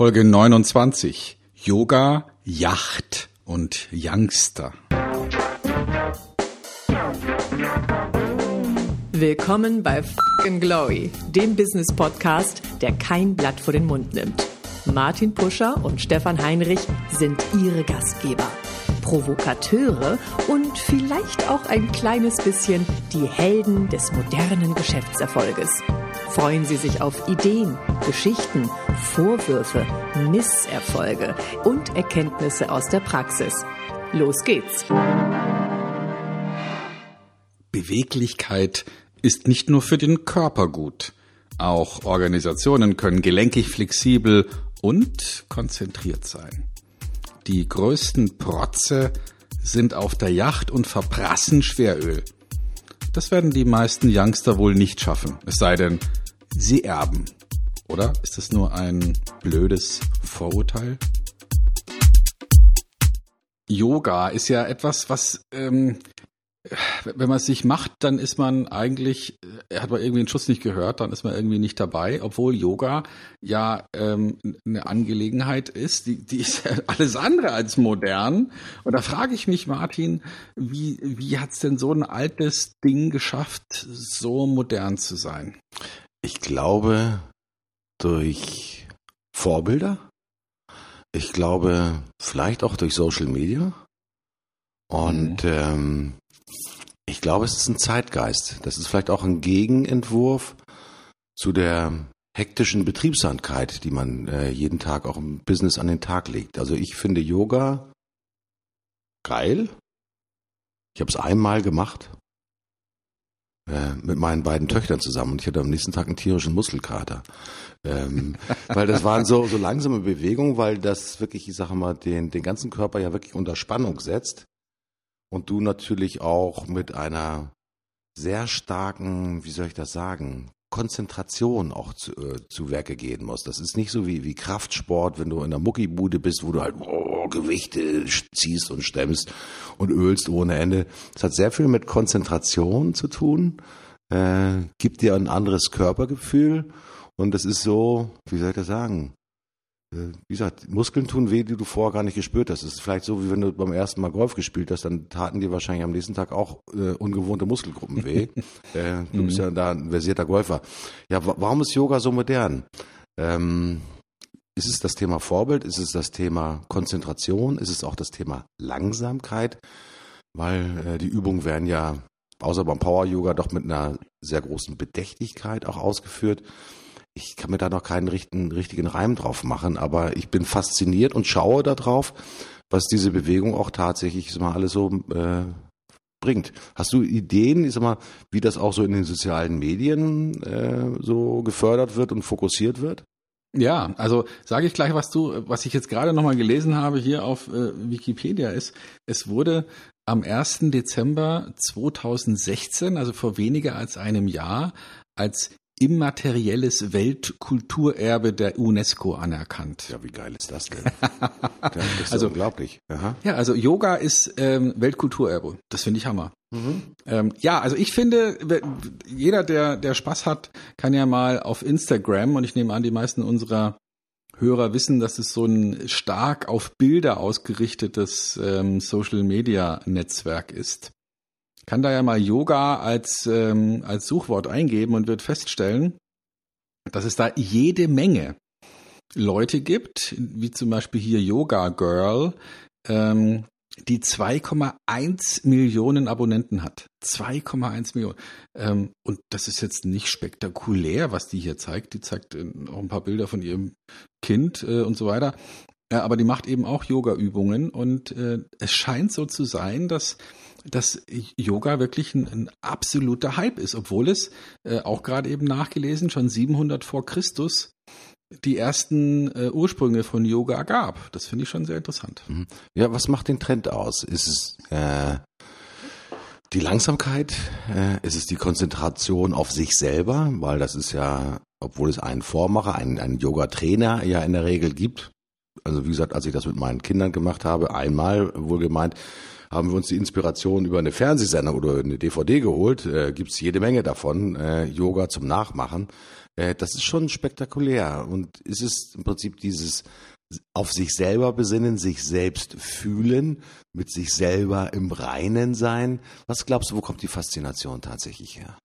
Folge 29. Yoga, Yacht und Youngster. Willkommen bei Fucking Glory, dem Business Podcast, der kein Blatt vor den Mund nimmt. Martin Puscher und Stefan Heinrich sind ihre Gastgeber. Provokateure und vielleicht auch ein kleines bisschen die Helden des modernen Geschäftserfolges. Freuen Sie sich auf Ideen, Geschichten, Vorwürfe, Misserfolge und Erkenntnisse aus der Praxis. Los geht's! Beweglichkeit ist nicht nur für den Körper gut. Auch Organisationen können gelenkig, flexibel und konzentriert sein. Die größten Protze sind auf der Yacht und verprassen Schweröl. Das werden die meisten Youngster wohl nicht schaffen, es sei denn, sie erben. Oder ist das nur ein blödes Vorurteil? Yoga ist ja etwas, was ähm, wenn man es sich macht, dann ist man eigentlich, äh, hat man irgendwie einen Schuss nicht gehört, dann ist man irgendwie nicht dabei, obwohl Yoga ja ähm, eine Angelegenheit ist, die, die ist ja alles andere als modern. Und da frage ich mich, Martin, wie, wie hat es denn so ein altes Ding geschafft, so modern zu sein? Ich glaube, durch Vorbilder. Ich glaube, vielleicht auch durch Social Media. Und mhm. ähm, ich glaube, es ist ein Zeitgeist. Das ist vielleicht auch ein Gegenentwurf zu der hektischen Betriebsamkeit, die man äh, jeden Tag auch im Business an den Tag legt. Also ich finde Yoga geil. Ich habe es einmal gemacht äh, mit meinen beiden Töchtern zusammen und ich hatte am nächsten Tag einen tierischen Muskelkater. Ähm, weil das waren so, so langsame Bewegungen, weil das wirklich, ich sage mal, den, den ganzen Körper ja wirklich unter Spannung setzt und du natürlich auch mit einer sehr starken, wie soll ich das sagen, Konzentration auch zu, äh, zu Werke gehen musst. Das ist nicht so wie, wie Kraftsport, wenn du in der Muckibude bist, wo du halt oh, Gewichte ziehst und stemmst und ölst ohne Ende. Das hat sehr viel mit Konzentration zu tun, äh, gibt dir ein anderes Körpergefühl und das ist so, wie soll ich das sagen, äh, wie gesagt, Muskeln tun weh, die du vorher gar nicht gespürt hast. Es ist vielleicht so, wie wenn du beim ersten Mal Golf gespielt hast, dann taten dir wahrscheinlich am nächsten Tag auch äh, ungewohnte Muskelgruppen weh. äh, du bist ja da ein versierter Golfer. Ja, warum ist Yoga so modern? Ähm, ist es das Thema Vorbild? Ist es das Thema Konzentration? Ist es auch das Thema Langsamkeit? Weil äh, die Übungen werden ja, außer beim Power Yoga, doch mit einer sehr großen Bedächtigkeit auch ausgeführt ich kann mir da noch keinen richtigen, richtigen Reim drauf machen, aber ich bin fasziniert und schaue da drauf, was diese Bewegung auch tatsächlich mal, alles so äh, bringt. Hast du Ideen, ich sag mal, wie das auch so in den sozialen Medien äh, so gefördert wird und fokussiert wird? Ja, also sage ich gleich, was du, was ich jetzt gerade nochmal gelesen habe hier auf äh, Wikipedia ist, es wurde am 1. Dezember 2016, also vor weniger als einem Jahr, als immaterielles Weltkulturerbe der UNESCO anerkannt. Ja, wie geil ist das denn? das ist also unglaublich. Aha. Ja, also Yoga ist ähm, Weltkulturerbe. Das finde ich Hammer. Mhm. Ähm, ja, also ich finde, jeder, der, der Spaß hat, kann ja mal auf Instagram, und ich nehme an, die meisten unserer Hörer wissen, dass es so ein stark auf Bilder ausgerichtetes ähm, Social-Media-Netzwerk ist kann da ja mal Yoga als, ähm, als Suchwort eingeben und wird feststellen, dass es da jede Menge Leute gibt, wie zum Beispiel hier Yoga Girl, ähm, die 2,1 Millionen Abonnenten hat. 2,1 Millionen. Ähm, und das ist jetzt nicht spektakulär, was die hier zeigt. Die zeigt äh, auch ein paar Bilder von ihrem Kind äh, und so weiter. Ja, aber die macht eben auch Yoga-Übungen und äh, es scheint so zu sein, dass dass Yoga wirklich ein, ein absoluter Hype ist, obwohl es äh, auch gerade eben nachgelesen schon 700 vor Christus die ersten äh, Ursprünge von Yoga gab. Das finde ich schon sehr interessant. Mhm. Ja, was macht den Trend aus? Ist es äh, die Langsamkeit? Äh, ist es die Konzentration auf sich selber? Weil das ist ja, obwohl es einen Vormacher, einen, einen Yoga-Trainer ja in der Regel gibt. Also wie gesagt, als ich das mit meinen Kindern gemacht habe, einmal wohl gemeint, haben wir uns die Inspiration über eine Fernsehsendung oder eine DVD geholt. Äh, Gibt es jede Menge davon, äh, Yoga zum Nachmachen. Äh, das ist schon spektakulär und es ist im Prinzip dieses auf sich selber besinnen, sich selbst fühlen, mit sich selber im Reinen sein. Was glaubst du, wo kommt die Faszination tatsächlich her?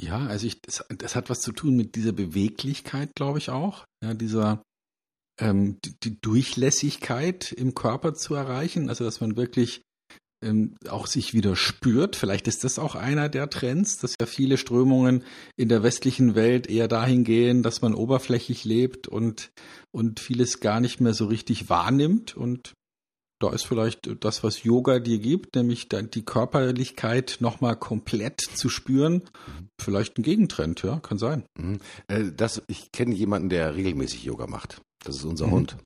Ja, also ich, das, das hat was zu tun mit dieser Beweglichkeit, glaube ich auch. Ja, dieser ähm, die, die Durchlässigkeit im Körper zu erreichen, also dass man wirklich ähm, auch sich wieder spürt. Vielleicht ist das auch einer der Trends, dass ja viele Strömungen in der westlichen Welt eher dahin gehen, dass man oberflächlich lebt und, und vieles gar nicht mehr so richtig wahrnimmt. Und da ist vielleicht das, was Yoga dir gibt, nämlich die Körperlichkeit nochmal komplett zu spüren, vielleicht ein Gegentrend, ja, kann sein. Mhm. Äh, das, ich kenne jemanden, der regelmäßig Yoga macht. Das ist unser mhm. Hund.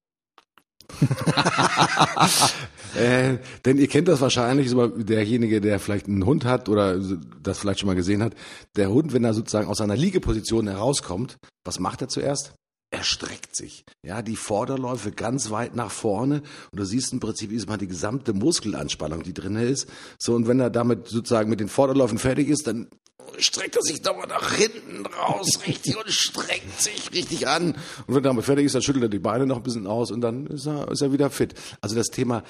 äh, denn ihr kennt das wahrscheinlich, derjenige, der vielleicht einen Hund hat oder das vielleicht schon mal gesehen hat. Der Hund, wenn er sozusagen aus seiner Liegeposition herauskommt, was macht er zuerst? Er streckt sich. Ja, die Vorderläufe ganz weit nach vorne und du siehst im Prinzip ist mal die gesamte Muskelanspannung, die drin ist. So, und wenn er damit sozusagen mit den Vorderläufen fertig ist, dann streckt er sich nochmal nach hinten raus, richtig, und streckt sich richtig an. Und wenn er damit fertig ist, dann schüttelt er die Beine noch ein bisschen aus und dann ist er, ist er wieder fit. Also das Thema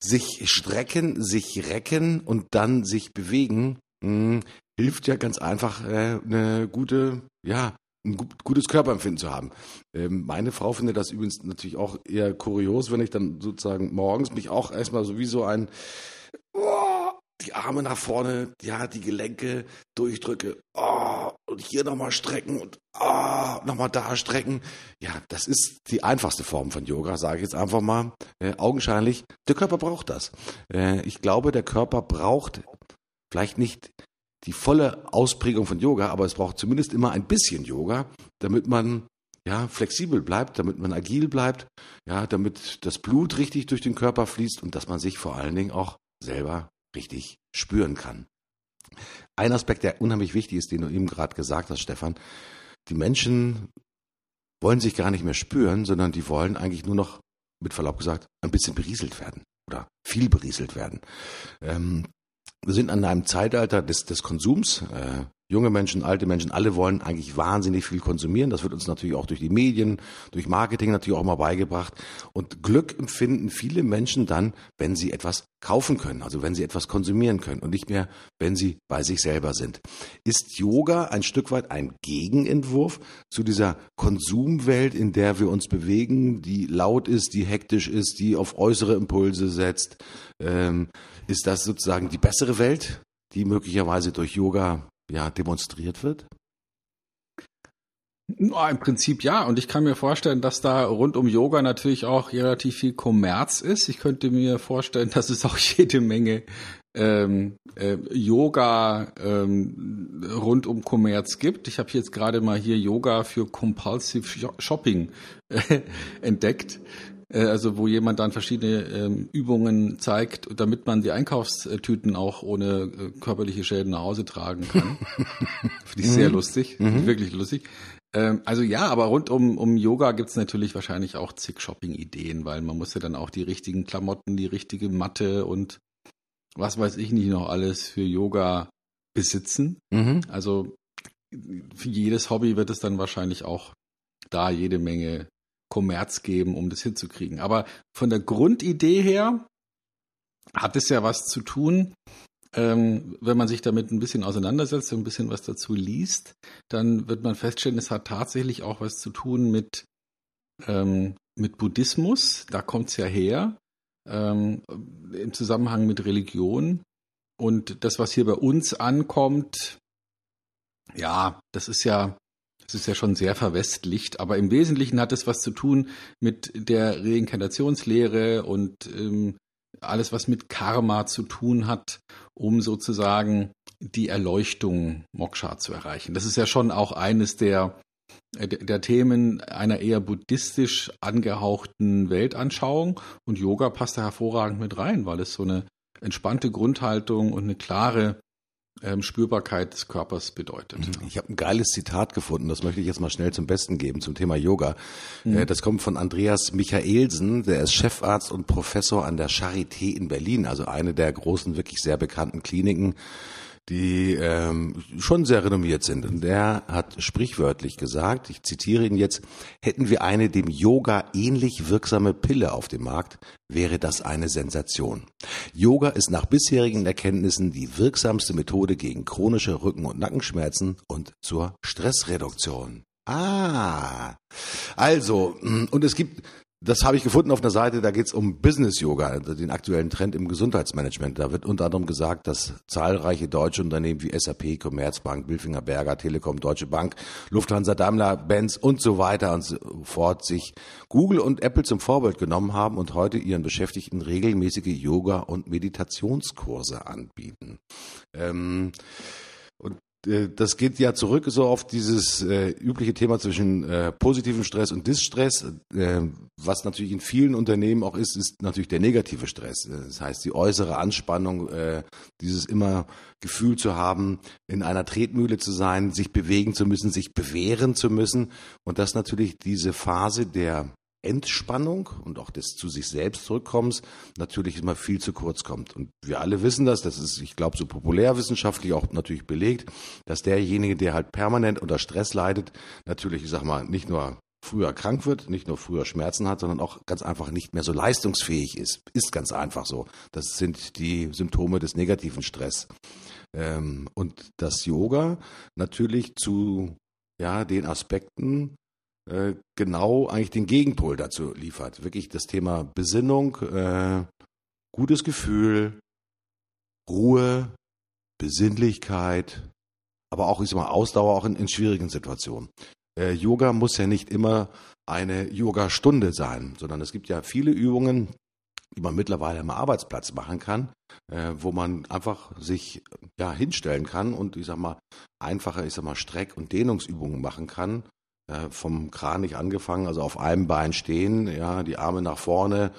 sich strecken, sich recken und dann sich bewegen, mh, hm, hilft ja ganz einfach, äh, eine gute, ja, ein gutes Körperempfinden zu haben. Ähm, meine Frau findet das übrigens natürlich auch eher kurios, wenn ich dann sozusagen morgens mich auch erstmal so wie so ein oh, die Arme nach vorne, ja, die Gelenke durchdrücke, oh, und hier nochmal strecken und oh, nochmal da strecken. Ja, das ist die einfachste Form von Yoga, sage ich jetzt einfach mal. Äh, augenscheinlich, der Körper braucht das. Äh, ich glaube, der Körper braucht vielleicht nicht die volle Ausprägung von Yoga, aber es braucht zumindest immer ein bisschen Yoga, damit man ja, flexibel bleibt, damit man agil bleibt, ja, damit das Blut richtig durch den Körper fließt und dass man sich vor allen Dingen auch selber richtig spüren kann. Ein Aspekt, der unheimlich wichtig ist, den du eben gerade gesagt hast, Stefan, die Menschen wollen sich gar nicht mehr spüren, sondern die wollen eigentlich nur noch, mit Verlaub gesagt, ein bisschen berieselt werden oder viel berieselt werden. Ähm, wir sind an einem Zeitalter des, des Konsums. Äh, junge Menschen, alte Menschen, alle wollen eigentlich wahnsinnig viel konsumieren. Das wird uns natürlich auch durch die Medien, durch Marketing natürlich auch mal beigebracht. Und Glück empfinden viele Menschen dann, wenn sie etwas kaufen können, also wenn sie etwas konsumieren können und nicht mehr, wenn sie bei sich selber sind. Ist Yoga ein Stück weit ein Gegenentwurf zu dieser Konsumwelt, in der wir uns bewegen, die laut ist, die hektisch ist, die auf äußere Impulse setzt? Ähm, ist das sozusagen die bessere Welt, die möglicherweise durch Yoga ja, demonstriert wird? Im Prinzip ja. Und ich kann mir vorstellen, dass da rund um Yoga natürlich auch relativ viel Kommerz ist. Ich könnte mir vorstellen, dass es auch jede Menge ähm, äh, Yoga ähm, rund um Kommerz gibt. Ich habe jetzt gerade mal hier Yoga für Compulsive Shopping entdeckt. Äh, also wo jemand dann verschiedene ähm, Übungen zeigt, damit man die Einkaufstüten auch ohne äh, körperliche Schäden nach Hause tragen kann. Finde ich sehr mhm. lustig, mhm. wirklich lustig. Ähm, also ja, aber rund um, um Yoga gibt's natürlich wahrscheinlich auch zig Shopping-Ideen, weil man muss ja dann auch die richtigen Klamotten, die richtige Matte und was weiß ich nicht noch alles für Yoga besitzen. Mhm. Also für jedes Hobby wird es dann wahrscheinlich auch da jede Menge Kommerz geben, um das hinzukriegen. Aber von der Grundidee her hat es ja was zu tun, ähm, wenn man sich damit ein bisschen auseinandersetzt und ein bisschen was dazu liest, dann wird man feststellen, es hat tatsächlich auch was zu tun mit, ähm, mit Buddhismus. Da kommt es ja her, ähm, im Zusammenhang mit Religion. Und das, was hier bei uns ankommt, ja, das ist ja es ist ja schon sehr verwestlicht, aber im Wesentlichen hat es was zu tun mit der Reinkarnationslehre und ähm, alles, was mit Karma zu tun hat, um sozusagen die Erleuchtung Moksha zu erreichen. Das ist ja schon auch eines der, äh, der Themen einer eher buddhistisch angehauchten Weltanschauung und Yoga passt da hervorragend mit rein, weil es so eine entspannte Grundhaltung und eine klare ähm, Spürbarkeit des Körpers bedeutet. Mhm. Ich habe ein geiles Zitat gefunden, das möchte ich jetzt mal schnell zum Besten geben zum Thema Yoga. Mhm. Äh, das kommt von Andreas Michaelsen, der ist Chefarzt und Professor an der Charité in Berlin, also eine der großen, wirklich sehr bekannten Kliniken die ähm, schon sehr renommiert sind. Und der hat sprichwörtlich gesagt, ich zitiere ihn jetzt, hätten wir eine dem Yoga ähnlich wirksame Pille auf dem Markt, wäre das eine Sensation. Yoga ist nach bisherigen Erkenntnissen die wirksamste Methode gegen chronische Rücken- und Nackenschmerzen und zur Stressreduktion. Ah, also, und es gibt das habe ich gefunden auf einer Seite, da geht es um Business Yoga, also den aktuellen Trend im Gesundheitsmanagement. Da wird unter anderem gesagt, dass zahlreiche deutsche Unternehmen wie SAP, Commerzbank, Bilfinger Berger, Telekom, Deutsche Bank, Lufthansa, Daimler, Benz und so weiter und so fort sich Google und Apple zum Vorbild genommen haben und heute ihren Beschäftigten regelmäßige Yoga- und Meditationskurse anbieten. Ähm, äh, das geht ja zurück so auf dieses äh, übliche Thema zwischen äh, positivem Stress und Distress. Äh, was natürlich in vielen Unternehmen auch ist, ist natürlich der negative Stress. Das heißt, die äußere Anspannung, äh, dieses immer Gefühl zu haben, in einer Tretmühle zu sein, sich bewegen zu müssen, sich bewähren zu müssen. Und das natürlich diese Phase der Entspannung und auch des zu sich selbst zurückkommens natürlich immer viel zu kurz kommt. Und wir alle wissen das, das ist, ich glaube, so populärwissenschaftlich auch natürlich belegt, dass derjenige, der halt permanent unter Stress leidet, natürlich, ich sag mal, nicht nur früher krank wird, nicht nur früher Schmerzen hat, sondern auch ganz einfach nicht mehr so leistungsfähig ist. Ist ganz einfach so. Das sind die Symptome des negativen Stress. Ähm, und das Yoga natürlich zu ja, den Aspekten äh, genau eigentlich den Gegenpol dazu liefert. Wirklich das Thema Besinnung, äh, gutes Gefühl, Ruhe, Besinnlichkeit, aber auch ich sag mal, Ausdauer auch in, in schwierigen Situationen. Äh, Yoga muss ja nicht immer eine Yoga-Stunde sein, sondern es gibt ja viele Übungen, die man mittlerweile am Arbeitsplatz machen kann, äh, wo man einfach sich ja hinstellen kann und ich sag mal einfache, ich sag mal Streck- und Dehnungsübungen machen kann, äh, vom Kranich angefangen, also auf einem Bein stehen, ja, die Arme nach vorne.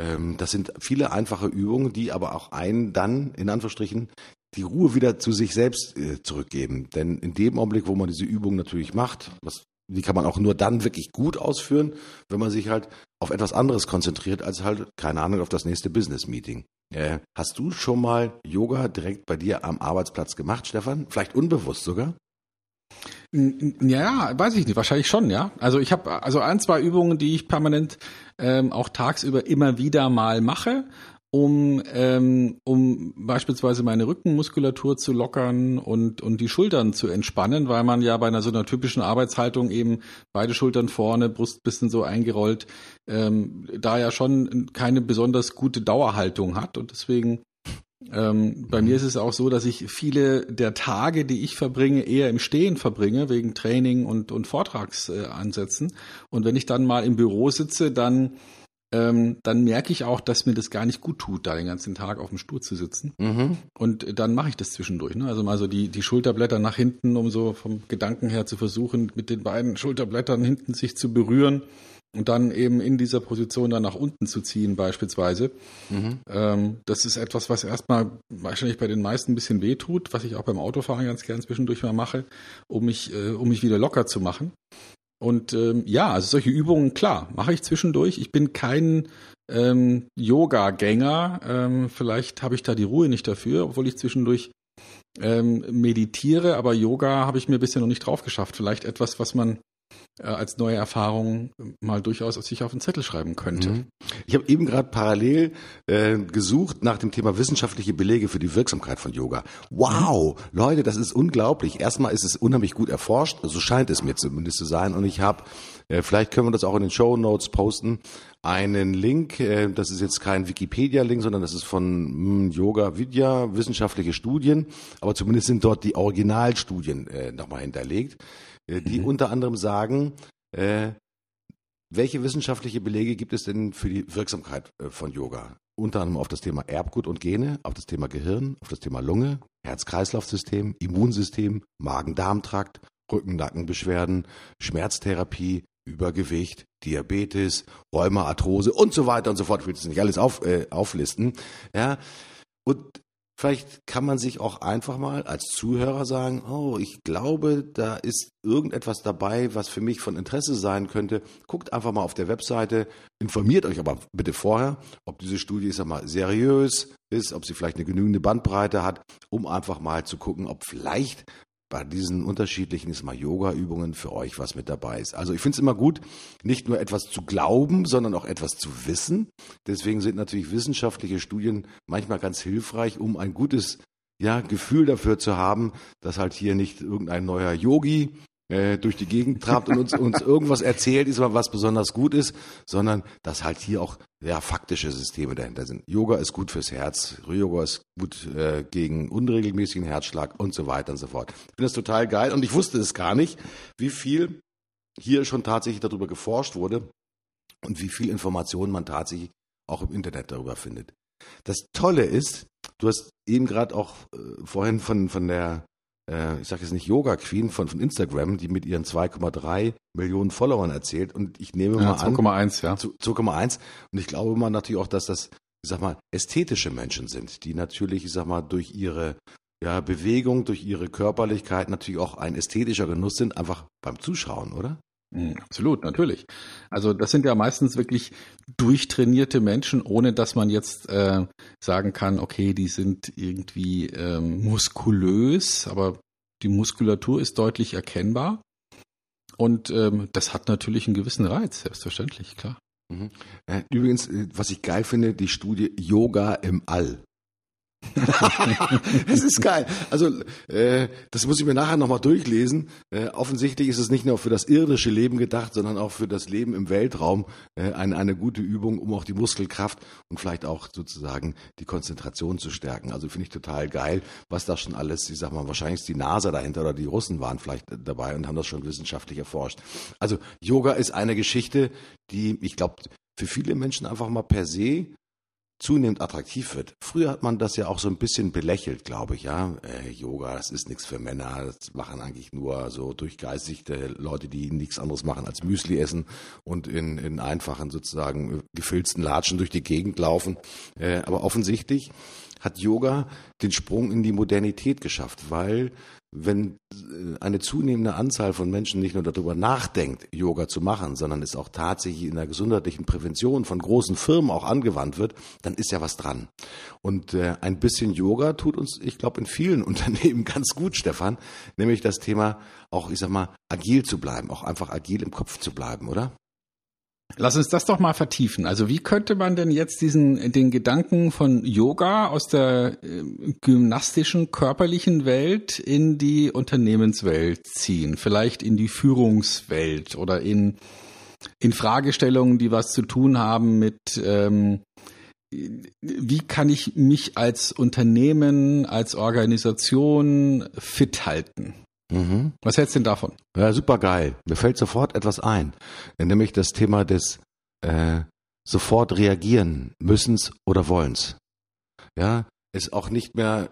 Ähm, das sind viele einfache Übungen, die aber auch einen dann, in Anführungsstrichen, die Ruhe wieder zu sich selbst äh, zurückgeben. Denn in dem Augenblick, wo man diese Übung natürlich macht, was, die kann man auch nur dann wirklich gut ausführen, wenn man sich halt auf etwas anderes konzentriert, als halt, keine Ahnung, auf das nächste Business-Meeting. Äh, hast du schon mal Yoga direkt bei dir am Arbeitsplatz gemacht, Stefan? Vielleicht unbewusst sogar? Ja, weiß ich nicht, wahrscheinlich schon, ja. Also ich habe also ein, zwei Übungen, die ich permanent ähm, auch tagsüber immer wieder mal mache, um ähm, um beispielsweise meine Rückenmuskulatur zu lockern und und die Schultern zu entspannen, weil man ja bei einer so einer typischen Arbeitshaltung eben beide Schultern vorne, Brust bisschen so eingerollt, ähm, da ja schon keine besonders gute Dauerhaltung hat und deswegen ähm, bei mir ist es auch so, dass ich viele der Tage, die ich verbringe, eher im Stehen verbringe, wegen Training und, und Vortragsansätzen. Äh, und wenn ich dann mal im Büro sitze, dann, ähm, dann merke ich auch, dass mir das gar nicht gut tut, da den ganzen Tag auf dem Stuhl zu sitzen. Mhm. Und dann mache ich das zwischendurch. Ne? Also mal so die, die Schulterblätter nach hinten, um so vom Gedanken her zu versuchen, mit den beiden Schulterblättern hinten sich zu berühren und dann eben in dieser Position dann nach unten zu ziehen beispielsweise. Mhm. Ähm, das ist etwas, was erstmal wahrscheinlich bei den meisten ein bisschen weh tut, was ich auch beim Autofahren ganz gern zwischendurch mal mache, um mich, äh, um mich wieder locker zu machen. Und ähm, ja, also solche Übungen, klar, mache ich zwischendurch. Ich bin kein ähm, Yoga-Gänger. Ähm, vielleicht habe ich da die Ruhe nicht dafür, obwohl ich zwischendurch ähm, meditiere, aber Yoga habe ich mir bisher noch nicht drauf geschafft. Vielleicht etwas, was man äh, als neue Erfahrung mal durchaus sich auf den Zettel schreiben könnte. Mhm. Ich habe eben gerade parallel äh, gesucht nach dem Thema wissenschaftliche Belege für die Wirksamkeit von Yoga. Wow. Leute, das ist unglaublich. Erstmal ist es unheimlich gut erforscht, so scheint es mir zumindest zu sein. Und ich habe, äh, vielleicht können wir das auch in den Show Notes posten, einen Link, äh, das ist jetzt kein Wikipedia-Link, sondern das ist von hm, Yoga Vidya, wissenschaftliche Studien, aber zumindest sind dort die Originalstudien äh, nochmal hinterlegt. Äh, die mhm. unter anderem sagen, äh, welche wissenschaftliche Belege gibt es denn für die Wirksamkeit äh, von Yoga? Unter anderem auf das Thema Erbgut und Gene, auf das Thema Gehirn, auf das Thema Lunge, Herz-Kreislauf-System, Immunsystem, Magen-Darm-Trakt, Rücken-Nackenbeschwerden, Schmerztherapie, Übergewicht, Diabetes, Rheuma, Arthrose und so weiter und so fort. Ich will das nicht alles auf, äh, auflisten. Ja. Und Vielleicht kann man sich auch einfach mal als Zuhörer sagen, oh, ich glaube, da ist irgendetwas dabei, was für mich von Interesse sein könnte. Guckt einfach mal auf der Webseite, informiert euch aber bitte vorher, ob diese Studie, ich sag mal, seriös ist, ob sie vielleicht eine genügende Bandbreite hat, um einfach mal zu gucken, ob vielleicht bei diesen unterschiedlichen ist mal Yoga-Übungen für euch was mit dabei ist. Also ich finde es immer gut, nicht nur etwas zu glauben, sondern auch etwas zu wissen. Deswegen sind natürlich wissenschaftliche Studien manchmal ganz hilfreich, um ein gutes ja, Gefühl dafür zu haben, dass halt hier nicht irgendein neuer Yogi äh, durch die Gegend trabt und uns, uns irgendwas erzählt, ist was besonders gut ist, sondern dass halt hier auch ja, faktische Systeme dahinter sind. Yoga ist gut fürs Herz, Yoga ist gut äh, gegen unregelmäßigen Herzschlag und so weiter und so fort. Ich finde das total geil und ich wusste es gar nicht, wie viel hier schon tatsächlich darüber geforscht wurde und wie viel Informationen man tatsächlich auch im Internet darüber findet. Das Tolle ist, du hast eben gerade auch äh, vorhin von, von der äh, ich sage jetzt nicht Yoga Queen von, von Instagram, die mit ihren 2,3 Millionen Followern erzählt. Und ich nehme ja, mal 2, an. 2,1, ja. 2,1. Und ich glaube mal natürlich auch, dass das, ich sag mal, ästhetische Menschen sind, die natürlich, ich sag mal, durch ihre ja, Bewegung, durch ihre Körperlichkeit natürlich auch ein ästhetischer Genuss sind, einfach beim Zuschauen, oder? Mhm, absolut, natürlich. Also das sind ja meistens wirklich durchtrainierte Menschen, ohne dass man jetzt äh, sagen kann, okay, die sind irgendwie ähm, muskulös, aber die Muskulatur ist deutlich erkennbar. Und ähm, das hat natürlich einen gewissen Reiz, selbstverständlich, klar. Mhm. Äh, übrigens, äh, was ich geil finde, die Studie Yoga im All. es ist geil. Also äh, das muss ich mir nachher nochmal durchlesen. Äh, offensichtlich ist es nicht nur für das irdische Leben gedacht, sondern auch für das Leben im Weltraum äh, eine, eine gute Übung, um auch die Muskelkraft und vielleicht auch sozusagen die Konzentration zu stärken. Also finde ich total geil, was da schon alles, ich sag mal, wahrscheinlich ist die NASA dahinter oder die Russen waren vielleicht dabei und haben das schon wissenschaftlich erforscht. Also Yoga ist eine Geschichte, die, ich glaube, für viele Menschen einfach mal per se zunehmend attraktiv wird. Früher hat man das ja auch so ein bisschen belächelt, glaube ich, ja. Äh, Yoga, das ist nichts für Männer, das machen eigentlich nur so durchgeistigte Leute, die nichts anderes machen als Müsli essen und in, in einfachen sozusagen gefilzten Latschen durch die Gegend laufen. Äh, aber offensichtlich hat Yoga den Sprung in die Modernität geschafft, weil wenn äh, eine zunehmende Anzahl von Menschen nicht nur darüber nachdenkt, Yoga zu machen, sondern es auch tatsächlich in der gesundheitlichen Prävention von großen Firmen auch angewandt wird, dann ist ja was dran. Und äh, ein bisschen Yoga tut uns, ich glaube, in vielen Unternehmen ganz gut, Stefan, nämlich das Thema auch, ich sag mal, agil zu bleiben, auch einfach agil im Kopf zu bleiben, oder? Lass uns das doch mal vertiefen. Also wie könnte man denn jetzt diesen den Gedanken von Yoga aus der äh, gymnastischen körperlichen Welt in die Unternehmenswelt ziehen? Vielleicht in die Führungswelt oder in in Fragestellungen, die was zu tun haben mit ähm, wie kann ich mich als Unternehmen, als Organisation fit halten? Mhm. Was hältst du denn davon? Ja, super geil. Mir fällt sofort etwas ein, nämlich das Thema des äh, sofort reagieren müssens oder wollens. Ja, es auch nicht mehr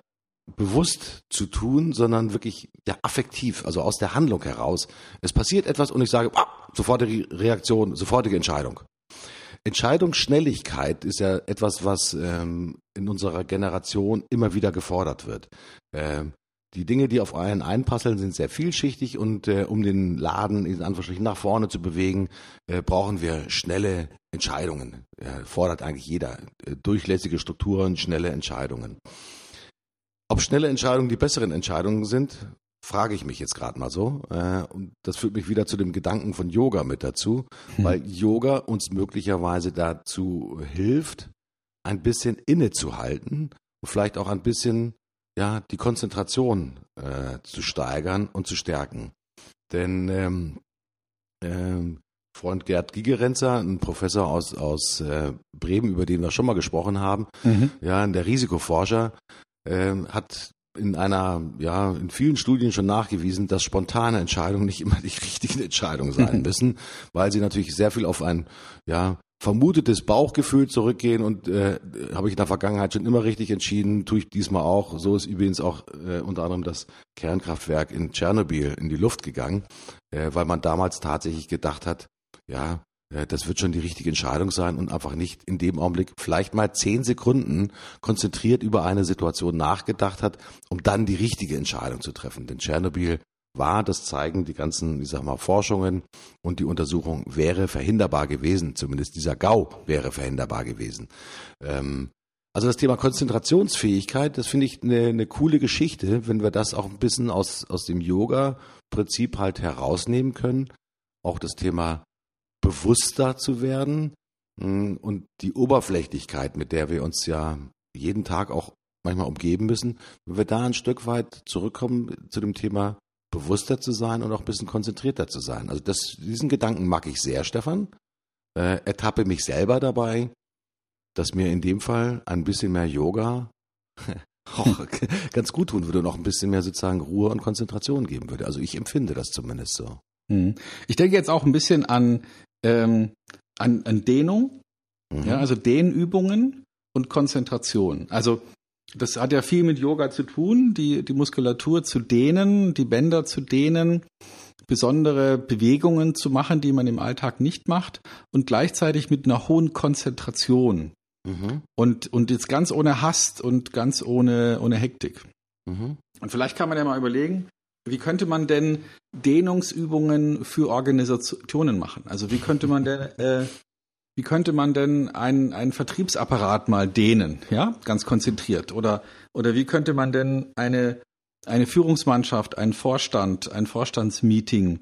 bewusst zu tun, sondern wirklich ja affektiv, also aus der Handlung heraus. Es passiert etwas und ich sage, ah, sofortige Reaktion, sofortige Entscheidung. Entscheidungsschnelligkeit ist ja etwas, was ähm, in unserer Generation immer wieder gefordert wird. Ähm, die Dinge, die auf einen einpasseln, sind sehr vielschichtig und äh, um den Laden in Anführungsstrichen nach vorne zu bewegen, äh, brauchen wir schnelle Entscheidungen. Äh, fordert eigentlich jeder. Äh, durchlässige Strukturen, schnelle Entscheidungen. Ob schnelle Entscheidungen die besseren Entscheidungen sind, frage ich mich jetzt gerade mal so. Äh, und das führt mich wieder zu dem Gedanken von Yoga mit dazu, hm. weil Yoga uns möglicherweise dazu hilft, ein bisschen innezuhalten und vielleicht auch ein bisschen ja, die Konzentration äh, zu steigern und zu stärken. Denn ähm, ähm, Freund Gerd Gigerenzer, ein Professor aus, aus äh, Bremen, über den wir schon mal gesprochen haben, mhm. ja, der Risikoforscher, äh, hat in einer, ja, in vielen Studien schon nachgewiesen, dass spontane Entscheidungen nicht immer die richtigen Entscheidungen sein müssen, weil sie natürlich sehr viel auf ein, ja, vermutetes Bauchgefühl zurückgehen und äh, habe ich in der Vergangenheit schon immer richtig entschieden, tue ich diesmal auch. So ist übrigens auch äh, unter anderem das Kernkraftwerk in Tschernobyl in die Luft gegangen, äh, weil man damals tatsächlich gedacht hat, ja, äh, das wird schon die richtige Entscheidung sein und einfach nicht in dem Augenblick vielleicht mal zehn Sekunden konzentriert über eine Situation nachgedacht hat, um dann die richtige Entscheidung zu treffen. Denn Tschernobyl war, das zeigen die ganzen, ich sag mal, Forschungen und die Untersuchung wäre verhinderbar gewesen, zumindest dieser GAU wäre verhinderbar gewesen. Ähm, also das Thema Konzentrationsfähigkeit, das finde ich eine, eine coole Geschichte, wenn wir das auch ein bisschen aus, aus dem Yoga-Prinzip halt herausnehmen können. Auch das Thema bewusster zu werden mm, und die Oberflächlichkeit, mit der wir uns ja jeden Tag auch manchmal umgeben müssen, wenn wir da ein Stück weit zurückkommen zu dem Thema bewusster zu sein und auch ein bisschen konzentrierter zu sein. Also das, diesen Gedanken mag ich sehr, Stefan. Äh, ertappe mich selber dabei, dass mir in dem Fall ein bisschen mehr Yoga auch ganz gut tun würde und auch ein bisschen mehr sozusagen Ruhe und Konzentration geben würde. Also ich empfinde das zumindest so. Hm. Ich denke jetzt auch ein bisschen an, ähm, an, an Dehnung, mhm. ja, also Dehnübungen und Konzentration. Also das hat ja viel mit Yoga zu tun, die, die Muskulatur zu dehnen, die Bänder zu dehnen, besondere Bewegungen zu machen, die man im Alltag nicht macht und gleichzeitig mit einer hohen Konzentration. Mhm. Und, und jetzt ganz ohne Hast und ganz ohne, ohne Hektik. Mhm. Und vielleicht kann man ja mal überlegen, wie könnte man denn Dehnungsübungen für Organisationen machen? Also wie könnte man denn äh, wie könnte man denn einen, einen Vertriebsapparat mal dehnen, ja, ganz konzentriert? Oder, oder wie könnte man denn eine, eine Führungsmannschaft, einen Vorstand, ein Vorstandsmeeting,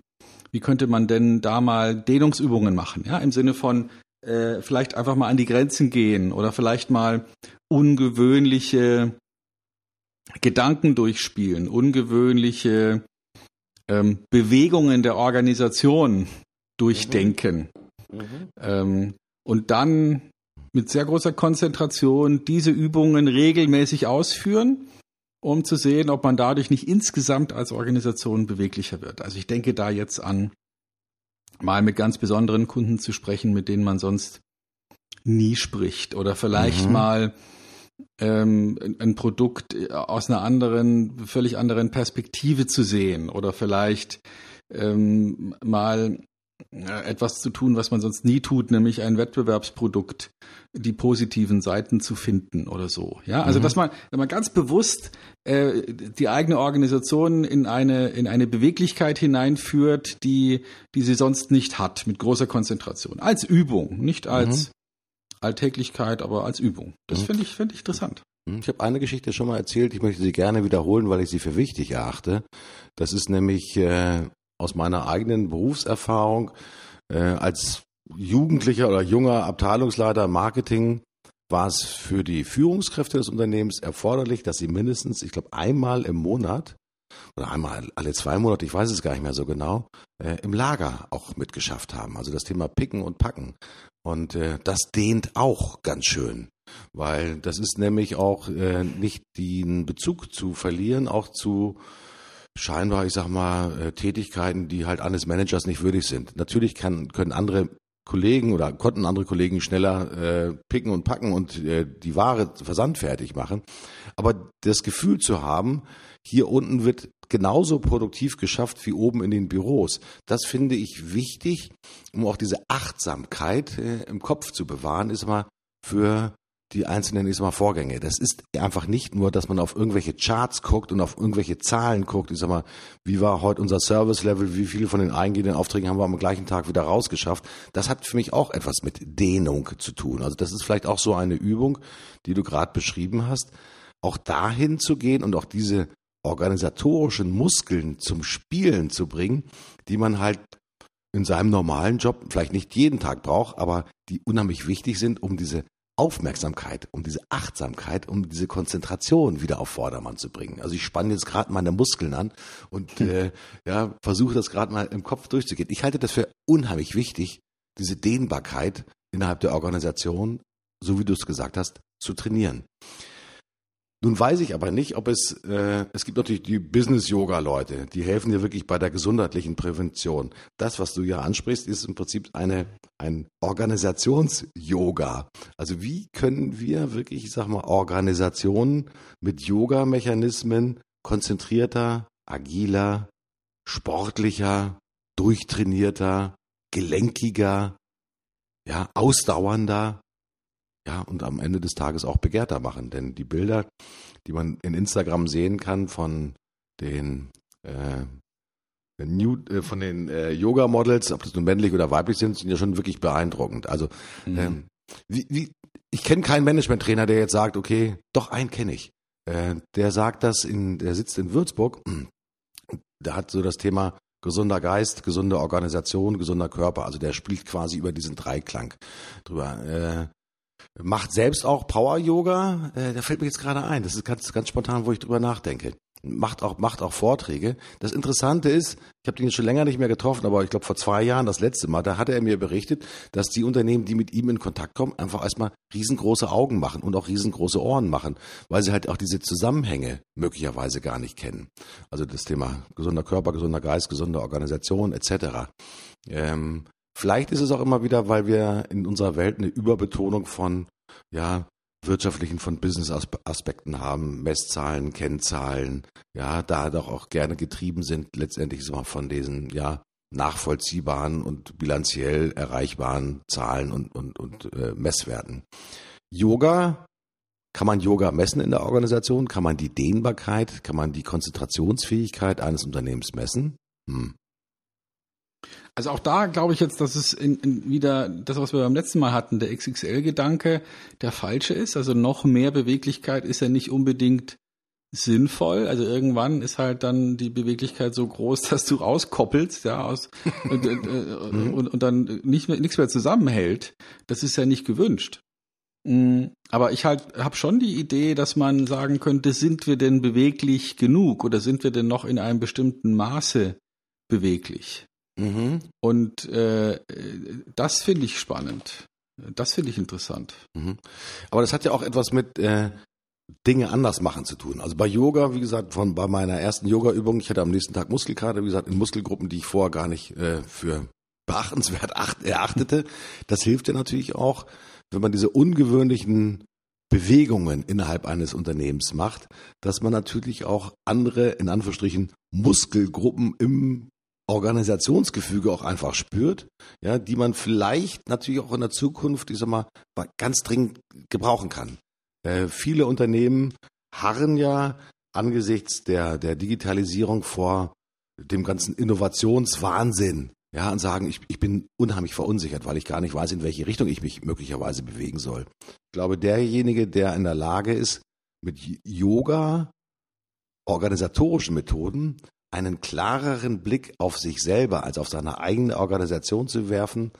wie könnte man denn da mal Dehnungsübungen machen, ja, im Sinne von äh, vielleicht einfach mal an die Grenzen gehen oder vielleicht mal ungewöhnliche Gedanken durchspielen, ungewöhnliche ähm, Bewegungen der Organisation durchdenken. Mhm. Mhm. Ähm, und dann mit sehr großer Konzentration diese Übungen regelmäßig ausführen, um zu sehen, ob man dadurch nicht insgesamt als Organisation beweglicher wird. Also ich denke da jetzt an mal mit ganz besonderen Kunden zu sprechen, mit denen man sonst nie spricht oder vielleicht mhm. mal ähm, ein Produkt aus einer anderen, völlig anderen Perspektive zu sehen oder vielleicht ähm, mal etwas zu tun, was man sonst nie tut, nämlich ein Wettbewerbsprodukt, die positiven Seiten zu finden oder so. Ja, also mhm. dass man, wenn man ganz bewusst äh, die eigene Organisation in eine in eine Beweglichkeit hineinführt, die die sie sonst nicht hat, mit großer Konzentration, als Übung, nicht als mhm. Alltäglichkeit, aber als Übung. Das mhm. finde ich finde ich interessant. Mhm. Ich habe eine Geschichte schon mal erzählt, ich möchte sie gerne wiederholen, weil ich sie für wichtig erachte. Das ist nämlich äh, aus meiner eigenen Berufserfahrung äh, als Jugendlicher oder junger Abteilungsleiter Marketing war es für die Führungskräfte des Unternehmens erforderlich, dass sie mindestens, ich glaube, einmal im Monat oder einmal alle zwei Monate, ich weiß es gar nicht mehr so genau, äh, im Lager auch mitgeschafft haben. Also das Thema Picken und Packen. Und äh, das dehnt auch ganz schön, weil das ist nämlich auch äh, nicht den Bezug zu verlieren, auch zu scheinbar, ich sag mal, äh, Tätigkeiten, die halt eines Managers nicht würdig sind. Natürlich kann, können andere Kollegen oder konnten andere Kollegen schneller äh, picken und packen und äh, die Ware versandfertig machen. Aber das Gefühl zu haben, hier unten wird genauso produktiv geschafft wie oben in den Büros, das finde ich wichtig, um auch diese Achtsamkeit äh, im Kopf zu bewahren, ist mal für die einzelnen ich sag mal, Vorgänge. Das ist einfach nicht nur, dass man auf irgendwelche Charts guckt und auf irgendwelche Zahlen guckt. Ich sag mal, wie war heute unser Service-Level, wie viele von den eingehenden Aufträgen haben wir am gleichen Tag wieder rausgeschafft. Das hat für mich auch etwas mit Dehnung zu tun. Also das ist vielleicht auch so eine Übung, die du gerade beschrieben hast, auch dahin zu gehen und auch diese organisatorischen Muskeln zum Spielen zu bringen, die man halt in seinem normalen Job vielleicht nicht jeden Tag braucht, aber die unheimlich wichtig sind, um diese Aufmerksamkeit, um diese Achtsamkeit, um diese Konzentration wieder auf Vordermann zu bringen. Also ich spanne jetzt gerade meine Muskeln an und äh, ja, versuche das gerade mal im Kopf durchzugehen. Ich halte das für unheimlich wichtig, diese Dehnbarkeit innerhalb der Organisation, so wie du es gesagt hast, zu trainieren. Nun weiß ich aber nicht, ob es, äh, es gibt natürlich die Business-Yoga-Leute, die helfen dir wirklich bei der gesundheitlichen Prävention. Das, was du ja ansprichst, ist im Prinzip eine, ein Organisations-Yoga. Also wie können wir wirklich, ich sag mal, Organisationen mit Yoga-Mechanismen konzentrierter, agiler, sportlicher, durchtrainierter, gelenkiger ja, ausdauernder, ja, und am Ende des Tages auch begehrter machen. Denn die Bilder, die man in Instagram sehen kann von den äh, New, äh, von den äh, Yoga-Models, ob das nun männlich oder weiblich sind, sind ja schon wirklich beeindruckend. Also mhm. ähm, wie, wie, ich kenne keinen Management-Trainer, der jetzt sagt, okay, doch einen kenne ich. Äh, der sagt das in, der sitzt in Würzburg, der hat so das Thema gesunder Geist, gesunde Organisation, gesunder Körper. Also der spielt quasi über diesen Dreiklang drüber. Macht selbst auch Power-Yoga. Äh, da fällt mir jetzt gerade ein. Das ist ganz, ganz spontan, wo ich drüber nachdenke macht auch, macht auch Vorträge. Das Interessante ist, ich habe den schon länger nicht mehr getroffen, aber ich glaube vor zwei Jahren das letzte Mal, da hatte er mir berichtet, dass die Unternehmen, die mit ihm in Kontakt kommen, einfach erstmal riesengroße Augen machen und auch riesengroße Ohren machen, weil sie halt auch diese Zusammenhänge möglicherweise gar nicht kennen. Also das Thema gesunder Körper, gesunder Geist, gesunde Organisation etc. Ähm, vielleicht ist es auch immer wieder, weil wir in unserer Welt eine Überbetonung von ja, wirtschaftlichen, von Business-Aspekten haben, Messzahlen, Kennzahlen, ja, da doch auch gerne getrieben sind, letztendlich so von diesen, ja, nachvollziehbaren und bilanziell erreichbaren Zahlen und, und, und äh, Messwerten. Yoga, kann man Yoga messen in der Organisation? Kann man die Dehnbarkeit, kann man die Konzentrationsfähigkeit eines Unternehmens messen? Hm. Also auch da glaube ich jetzt, dass es in, in wieder das, was wir beim letzten Mal hatten, der XXL-Gedanke, der falsche ist. Also noch mehr Beweglichkeit ist ja nicht unbedingt sinnvoll. Also irgendwann ist halt dann die Beweglichkeit so groß, dass du rauskoppelst, ja, aus und, äh, mhm. und, und dann nicht mehr, nichts mehr zusammenhält. Das ist ja nicht gewünscht. Mm, aber ich halt habe schon die Idee, dass man sagen könnte, sind wir denn beweglich genug oder sind wir denn noch in einem bestimmten Maße beweglich? Mhm. Und äh, das finde ich spannend. Das finde ich interessant. Mhm. Aber das hat ja auch etwas mit äh, Dinge anders machen zu tun. Also bei Yoga, wie gesagt, von bei meiner ersten Yoga-Übung, ich hatte am nächsten Tag Muskelkater, wie gesagt, in Muskelgruppen, die ich vorher gar nicht äh, für beachtenswert erachtete. Das hilft ja natürlich auch, wenn man diese ungewöhnlichen Bewegungen innerhalb eines Unternehmens macht, dass man natürlich auch andere, in Anführungsstrichen, Muskelgruppen im Organisationsgefüge auch einfach spürt, ja, die man vielleicht natürlich auch in der Zukunft, ich sag mal, ganz dringend gebrauchen kann. Äh, viele Unternehmen harren ja angesichts der, der Digitalisierung vor dem ganzen Innovationswahnsinn, ja, und sagen, ich, ich bin unheimlich verunsichert, weil ich gar nicht weiß, in welche Richtung ich mich möglicherweise bewegen soll. Ich glaube, derjenige, der in der Lage ist, mit Yoga, organisatorischen Methoden einen klareren Blick auf sich selber als auf seine eigene Organisation zu werfen,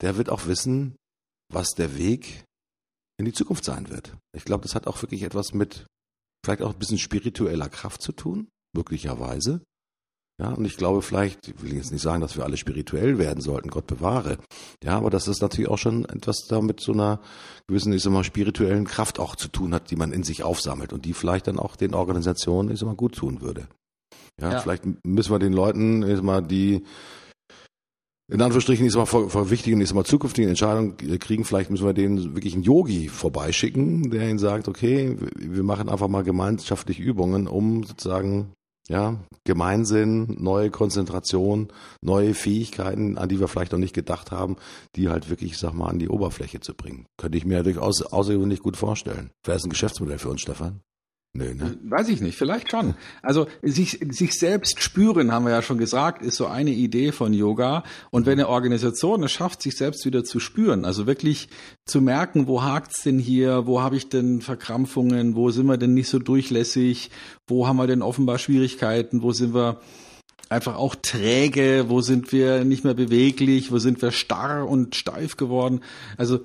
der wird auch wissen, was der Weg in die Zukunft sein wird. Ich glaube, das hat auch wirklich etwas mit vielleicht auch ein bisschen spiritueller Kraft zu tun, möglicherweise. Ja, und ich glaube vielleicht, ich will jetzt nicht sagen, dass wir alle spirituell werden sollten, Gott bewahre. Ja, aber dass das natürlich auch schon etwas da mit so einer gewissen, ich sag mal, spirituellen Kraft auch zu tun hat, die man in sich aufsammelt und die vielleicht dann auch den Organisationen, ich sag mal, gut tun würde. Ja, ja. vielleicht müssen wir den Leuten jetzt mal die in Anführungsstrichen ist mal vor, vor wichtigen, ist mal zukünftigen Entscheidungen kriegen, vielleicht müssen wir denen wirklich einen Yogi vorbeischicken, der ihnen sagt, okay, wir machen einfach mal gemeinschaftliche Übungen, um sozusagen ja, Gemeinsinn, neue Konzentration, neue Fähigkeiten, an die wir vielleicht noch nicht gedacht haben, die halt wirklich, ich sag mal, an die Oberfläche zu bringen. Könnte ich mir durchaus außergewöhnlich gut vorstellen. Wäre es ein Geschäftsmodell für uns, Stefan? Nö, ne? Weiß ich nicht, vielleicht schon. Also sich, sich selbst spüren, haben wir ja schon gesagt, ist so eine Idee von Yoga. Und wenn eine Organisation es schafft, sich selbst wieder zu spüren, also wirklich zu merken, wo hakt's denn hier, wo habe ich denn Verkrampfungen, wo sind wir denn nicht so durchlässig, wo haben wir denn offenbar Schwierigkeiten, wo sind wir einfach auch träge, wo sind wir nicht mehr beweglich, wo sind wir starr und steif geworden. Also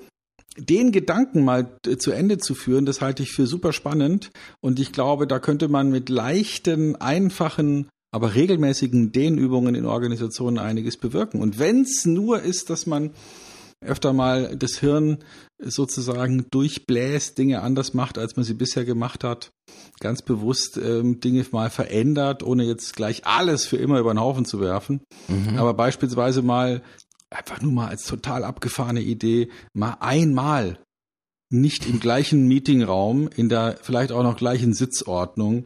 den Gedanken mal äh, zu Ende zu führen, das halte ich für super spannend. Und ich glaube, da könnte man mit leichten, einfachen, aber regelmäßigen Dehnübungen in Organisationen einiges bewirken. Und wenn es nur ist, dass man öfter mal das Hirn sozusagen durchbläst, Dinge anders macht, als man sie bisher gemacht hat, ganz bewusst ähm, Dinge mal verändert, ohne jetzt gleich alles für immer über den Haufen zu werfen. Mhm. Aber beispielsweise mal einfach nur mal als total abgefahrene Idee, mal einmal nicht im gleichen Meetingraum, in der vielleicht auch noch gleichen Sitzordnung,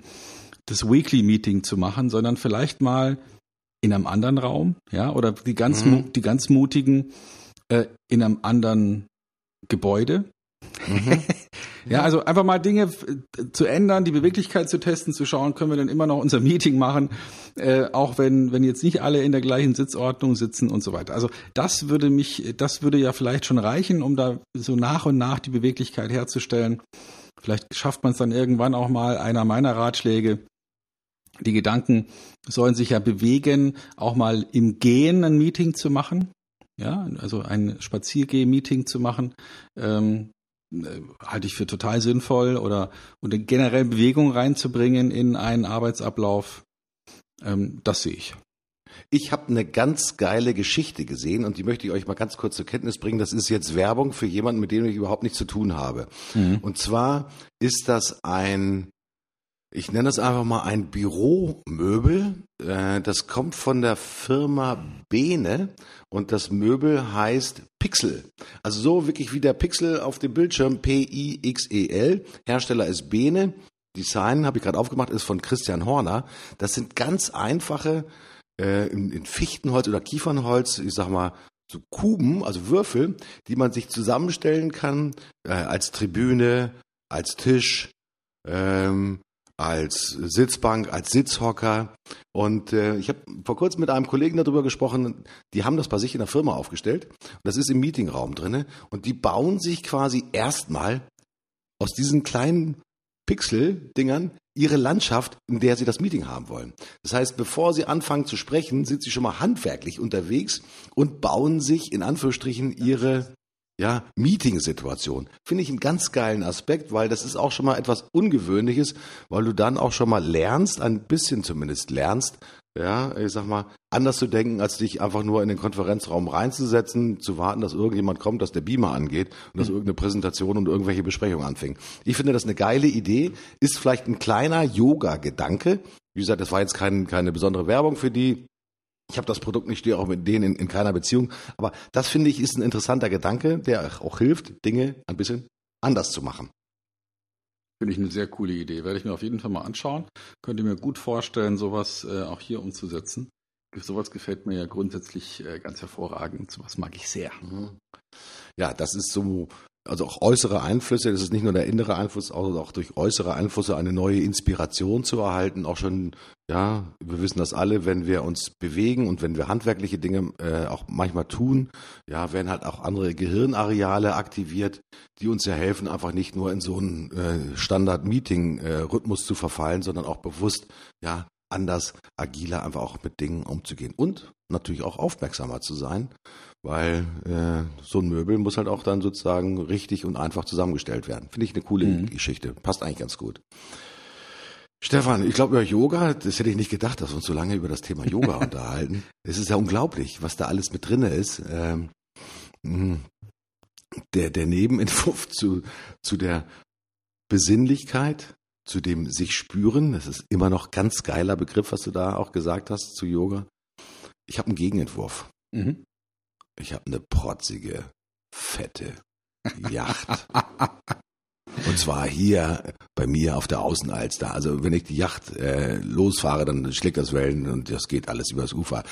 das Weekly Meeting zu machen, sondern vielleicht mal in einem anderen Raum, ja, oder die ganz, mhm. die ganz mutigen äh, in einem anderen Gebäude. Mhm. ja, also einfach mal Dinge äh, zu ändern, die Beweglichkeit zu testen, zu schauen, können wir denn immer noch unser Meeting machen, äh, auch wenn wenn jetzt nicht alle in der gleichen Sitzordnung sitzen und so weiter. Also das würde mich, das würde ja vielleicht schon reichen, um da so nach und nach die Beweglichkeit herzustellen. Vielleicht schafft man es dann irgendwann auch mal einer meiner Ratschläge. Die Gedanken sollen sich ja bewegen, auch mal im Gehen ein Meeting zu machen. Ja, also ein Spaziergeh-Meeting zu machen. Ähm, äh, halte ich für total sinnvoll oder und generell Bewegung reinzubringen in einen Arbeitsablauf, ähm, das sehe ich. Ich habe eine ganz geile Geschichte gesehen und die möchte ich euch mal ganz kurz zur Kenntnis bringen. Das ist jetzt Werbung für jemanden, mit dem ich überhaupt nichts zu tun habe. Mhm. Und zwar ist das ein ich nenne das einfach mal ein Büromöbel. Äh, das kommt von der Firma Bene und das Möbel heißt Pixel. Also so wirklich wie der Pixel auf dem Bildschirm P-I-X-E-L. Hersteller ist Bene. Design habe ich gerade aufgemacht, ist von Christian Horner. Das sind ganz einfache äh, in, Fichtenholz oder Kiefernholz, ich sag mal, so Kuben, also Würfel, die man sich zusammenstellen kann äh, als Tribüne, als Tisch, ähm, als Sitzbank, als Sitzhocker. Und äh, ich habe vor kurzem mit einem Kollegen darüber gesprochen, die haben das bei sich in der Firma aufgestellt. Das ist im Meetingraum drinne. Und die bauen sich quasi erstmal aus diesen kleinen Pixel-Dingern ihre Landschaft, in der sie das Meeting haben wollen. Das heißt, bevor sie anfangen zu sprechen, sind sie schon mal handwerklich unterwegs und bauen sich in Anführungsstrichen ihre ja, Meeting-Situation. Finde ich einen ganz geilen Aspekt, weil das ist auch schon mal etwas Ungewöhnliches, weil du dann auch schon mal lernst, ein bisschen zumindest lernst, ja, ich sag mal, anders zu denken, als dich einfach nur in den Konferenzraum reinzusetzen, zu warten, dass irgendjemand kommt, dass der Beamer angeht und dass mhm. irgendeine Präsentation und irgendwelche Besprechungen anfängt. Ich finde das eine geile Idee, ist vielleicht ein kleiner Yoga-Gedanke. Wie gesagt, das war jetzt kein, keine besondere Werbung für die. Ich habe das Produkt nicht, stehe auch mit denen in, in keiner Beziehung. Aber das finde ich ist ein interessanter Gedanke, der auch hilft, Dinge ein bisschen anders zu machen. Finde ich eine sehr coole Idee. Werde ich mir auf jeden Fall mal anschauen. Könnte mir gut vorstellen, sowas äh, auch hier umzusetzen. Sowas gefällt mir ja grundsätzlich äh, ganz hervorragend. Sowas mag ich sehr. Mhm. Ja, das ist so also auch äußere Einflüsse, das ist nicht nur der innere Einfluss, also auch durch äußere Einflüsse eine neue Inspiration zu erhalten. Auch schon, ja, wir wissen das alle, wenn wir uns bewegen und wenn wir handwerkliche Dinge äh, auch manchmal tun, ja, werden halt auch andere Gehirnareale aktiviert, die uns ja helfen, einfach nicht nur in so einen äh, Standard-Meeting-Rhythmus zu verfallen, sondern auch bewusst, ja, anders, agiler einfach auch mit Dingen umzugehen und natürlich auch aufmerksamer zu sein weil äh, so ein Möbel muss halt auch dann sozusagen richtig und einfach zusammengestellt werden. Finde ich eine coole mhm. Geschichte. Passt eigentlich ganz gut. Stefan, ich glaube über Yoga, das hätte ich nicht gedacht, dass wir uns so lange über das Thema Yoga unterhalten. Es ist ja unglaublich, was da alles mit drinne ist. Ähm, hm, der, der Nebenentwurf zu, zu der Besinnlichkeit, zu dem sich spüren, das ist immer noch ganz geiler Begriff, was du da auch gesagt hast zu Yoga. Ich habe einen Gegenentwurf. Mhm. Ich habe eine protzige, fette Yacht. Und zwar hier bei mir auf der Außenalster. Also wenn ich die Yacht äh, losfahre, dann schlägt das Wellen und das geht alles übers Ufer.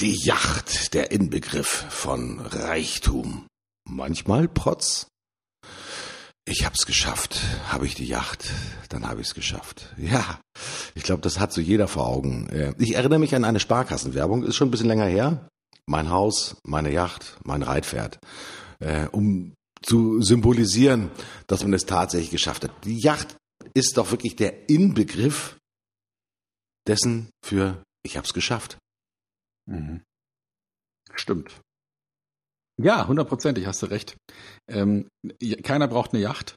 Die Yacht, der Inbegriff von Reichtum. Manchmal Protz. Ich hab's geschafft. Habe ich die Yacht, dann habe ich's geschafft. Ja, ich glaube, das hat so jeder vor Augen. Äh, ich erinnere mich an eine Sparkassenwerbung, ist schon ein bisschen länger her mein Haus, meine Yacht, mein Reitpferd, äh, um zu symbolisieren, dass man es tatsächlich geschafft hat. Die Yacht ist doch wirklich der Inbegriff dessen für ich habe es geschafft. Mhm. Stimmt. Ja, hundertprozentig hast du recht. Ähm, keiner braucht eine Yacht.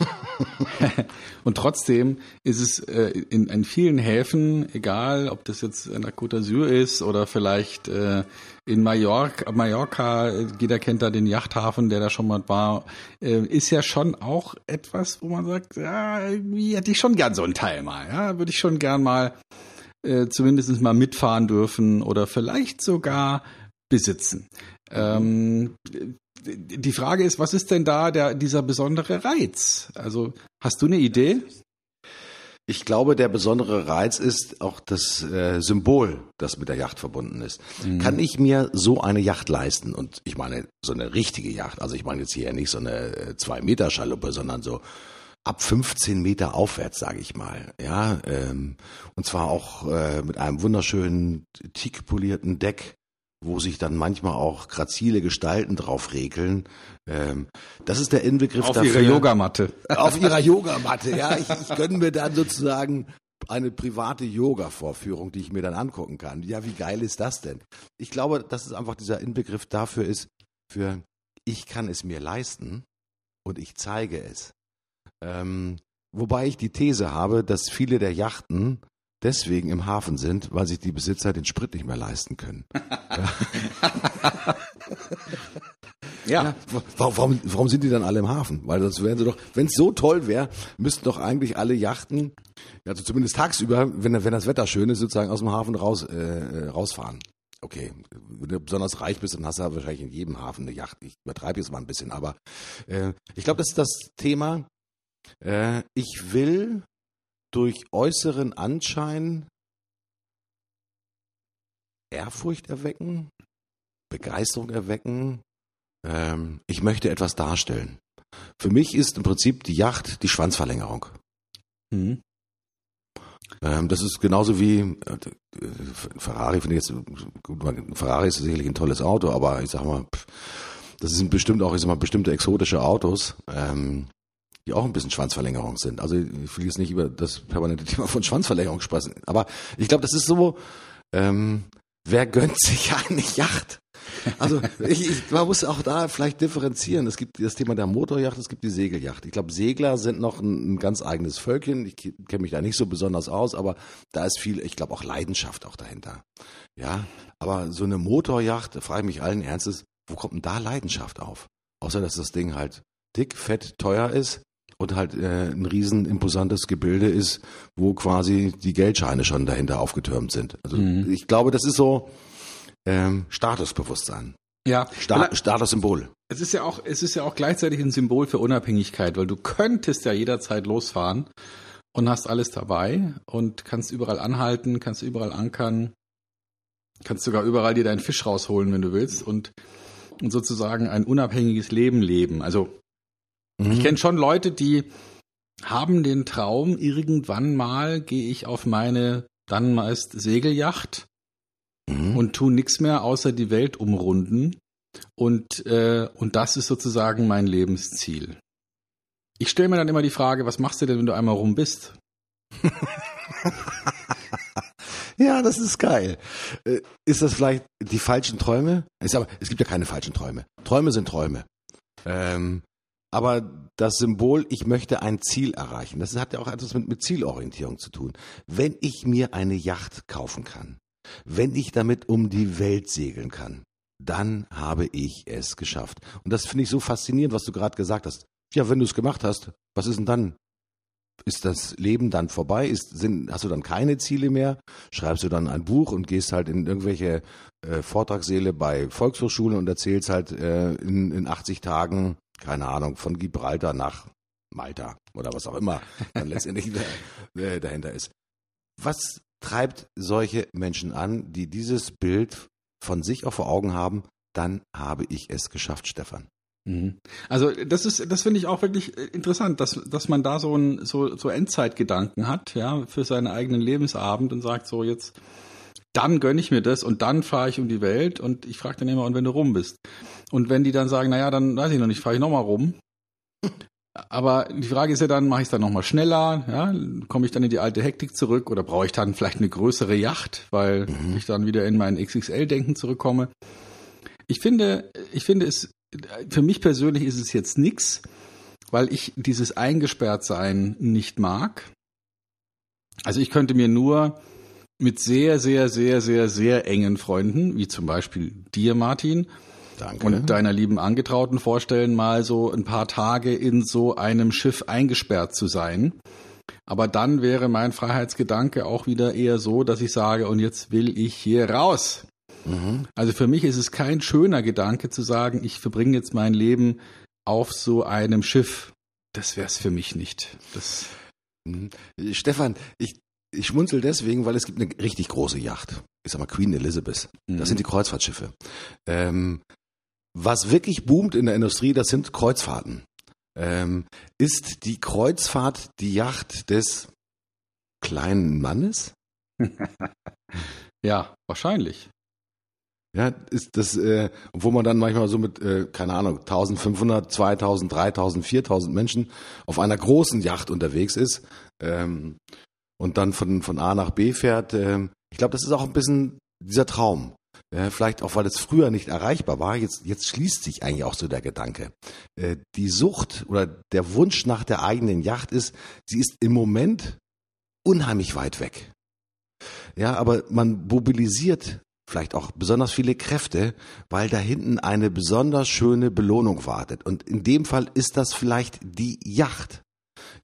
und trotzdem ist es äh, in, in vielen Häfen, egal ob das jetzt in der Côte d'Azur ist oder vielleicht äh, in Mallorca, Mallorca, jeder kennt da den Yachthafen, der da schon mal war, äh, ist ja schon auch etwas, wo man sagt, ja, irgendwie hätte ich schon gern so ein Teil mal, ja, würde ich schon gern mal äh, zumindest mal mitfahren dürfen oder vielleicht sogar besitzen. Ähm, die Frage ist, was ist denn da der, dieser besondere Reiz? Also hast du eine Idee? Ich glaube, der besondere Reiz ist auch das äh, Symbol, das mit der Yacht verbunden ist. Mhm. Kann ich mir so eine Yacht leisten? Und ich meine, so eine richtige Yacht, also ich meine jetzt hier nicht so eine äh, zwei Meter Schaluppe, sondern so ab 15 Meter aufwärts, sage ich mal. Ja, ähm, und zwar auch äh, mit einem wunderschönen teakpolierten Deck wo sich dann manchmal auch grazile Gestalten drauf regeln. Ähm, das ist der Inbegriff auf dafür. Auf ihrer Yogamatte. Auf ihrer Yogamatte, ja. Ich, ich gönne mir dann sozusagen eine private Yoga-Vorführung, die ich mir dann angucken kann. Ja, wie geil ist das denn? Ich glaube, dass es einfach dieser Inbegriff dafür ist, für ich kann es mir leisten und ich zeige es. Ähm, wobei ich die These habe, dass viele der Yachten deswegen im Hafen sind, weil sich die Besitzer den Sprit nicht mehr leisten können. ja. ja. Warum, warum sind die dann alle im Hafen? Weil das wären sie doch, wenn es so toll wäre, müssten doch eigentlich alle Yachten, also zumindest tagsüber, wenn, wenn das Wetter schön ist, sozusagen aus dem Hafen raus, äh, äh, rausfahren. Okay, wenn du besonders reich bist, dann hast du wahrscheinlich in jedem Hafen eine Yacht. Ich übertreibe jetzt mal ein bisschen, aber äh, ich glaube, das ist das Thema. Äh, ich will durch äußeren Anschein Ehrfurcht erwecken, Begeisterung erwecken. Ähm, ich möchte etwas darstellen. Für mich ist im Prinzip die Yacht die Schwanzverlängerung. Mhm. Ähm, das ist genauso wie äh, Ferrari, finde ich jetzt, gut, Ferrari ist sicherlich ein tolles Auto, aber ich sag mal, das sind bestimmt auch, ich sag mal, bestimmte exotische Autos. Ähm, die auch ein bisschen Schwanzverlängerung sind. Also ich will jetzt nicht über das permanente Thema von Schwanzverlängerung sprechen, aber ich glaube, das ist so, ähm, wer gönnt sich eine Yacht? Also ich, ich man muss auch da vielleicht differenzieren. Es gibt das Thema der Motorjacht, es gibt die Segeljacht. Ich glaube, Segler sind noch ein, ein ganz eigenes Völkchen. Ich kenne mich da nicht so besonders aus, aber da ist viel, ich glaube auch Leidenschaft auch dahinter. Ja, aber so eine Motorjacht, da frage ich mich allen Ernstes, wo kommt denn da Leidenschaft auf? Außer dass das Ding halt dick, fett, teuer ist und halt äh, ein riesen imposantes Gebilde ist, wo quasi die Geldscheine schon dahinter aufgetürmt sind. Also mhm. ich glaube, das ist so ähm, Statusbewusstsein. Ja, Sta Statussymbol. Es ist ja auch, es ist ja auch gleichzeitig ein Symbol für Unabhängigkeit, weil du könntest ja jederzeit losfahren und hast alles dabei und kannst überall anhalten, kannst überall ankern, kannst sogar überall dir deinen Fisch rausholen, wenn du willst und, und sozusagen ein unabhängiges Leben leben. Also Mhm. Ich kenne schon Leute, die haben den Traum, irgendwann mal gehe ich auf meine dann meist Segelyacht mhm. und tu nichts mehr außer die Welt umrunden. Und, äh, und das ist sozusagen mein Lebensziel. Ich stelle mir dann immer die Frage, was machst du denn, wenn du einmal rum bist? ja, das ist geil. Äh, ist das vielleicht die falschen Träume? Es gibt ja keine falschen Träume. Träume sind Träume. Ähm, aber das Symbol, ich möchte ein Ziel erreichen, das hat ja auch etwas mit, mit Zielorientierung zu tun. Wenn ich mir eine Yacht kaufen kann, wenn ich damit um die Welt segeln kann, dann habe ich es geschafft. Und das finde ich so faszinierend, was du gerade gesagt hast. Ja, wenn du es gemacht hast, was ist denn dann? Ist das Leben dann vorbei? Ist, sind, hast du dann keine Ziele mehr? Schreibst du dann ein Buch und gehst halt in irgendwelche äh, Vortragssäle bei Volkshochschulen und erzählst halt äh, in, in 80 Tagen keine Ahnung, von Gibraltar nach Malta oder was auch immer dann letztendlich dahinter ist. Was treibt solche Menschen an, die dieses Bild von sich auch vor Augen haben? Dann habe ich es geschafft, Stefan. Mhm. Also das ist, das finde ich auch wirklich interessant, dass, dass man da so ein so, so Endzeitgedanken hat, ja, für seinen eigenen Lebensabend und sagt so jetzt, dann gönne ich mir das und dann fahre ich um die Welt und ich frage dann immer, und wenn du rum bist. Und wenn die dann sagen, naja, dann weiß ich noch nicht, fahre ich nochmal rum. Aber die Frage ist ja dann, mache ich es dann nochmal schneller? Ja? Komme ich dann in die alte Hektik zurück oder brauche ich dann vielleicht eine größere Yacht, weil mhm. ich dann wieder in mein XXL-Denken zurückkomme? Ich finde, ich finde es, für mich persönlich ist es jetzt nix, weil ich dieses Eingesperrtsein nicht mag. Also ich könnte mir nur mit sehr, sehr, sehr, sehr, sehr engen Freunden, wie zum Beispiel dir, Martin, Danke. und deiner lieben Angetrauten vorstellen, mal so ein paar Tage in so einem Schiff eingesperrt zu sein. Aber dann wäre mein Freiheitsgedanke auch wieder eher so, dass ich sage, und jetzt will ich hier raus. Mhm. Also für mich ist es kein schöner Gedanke zu sagen, ich verbringe jetzt mein Leben auf so einem Schiff. Das wäre es für mich nicht. Das Mhm. Stefan, ich, ich schmunzel deswegen, weil es gibt eine richtig große Yacht. Ich sag mal Queen Elizabeth. Das Mhm. sind die Kreuzfahrtschiffe. Ähm, was wirklich boomt in der Industrie, das sind Kreuzfahrten. Ähm, ist die Kreuzfahrt die Yacht des kleinen Mannes? Ja, wahrscheinlich. Ja, ist das, äh, wo man dann manchmal so mit, äh, keine Ahnung, 1500, 2000, 3000, 4000 Menschen auf einer großen Yacht unterwegs ist ähm, und dann von, von A nach B fährt. ähm, ich glaube, das ist auch ein bisschen dieser Traum. Äh, vielleicht auch, weil es früher nicht erreichbar war. Jetzt, jetzt schließt sich eigentlich auch so der Gedanke. Äh, die Sucht oder der Wunsch nach der eigenen Yacht ist, sie ist im Moment unheimlich weit weg. Ja, aber man mobilisiert vielleicht auch besonders viele Kräfte, weil da hinten eine besonders schöne Belohnung wartet. Und in dem Fall ist das vielleicht die Yacht.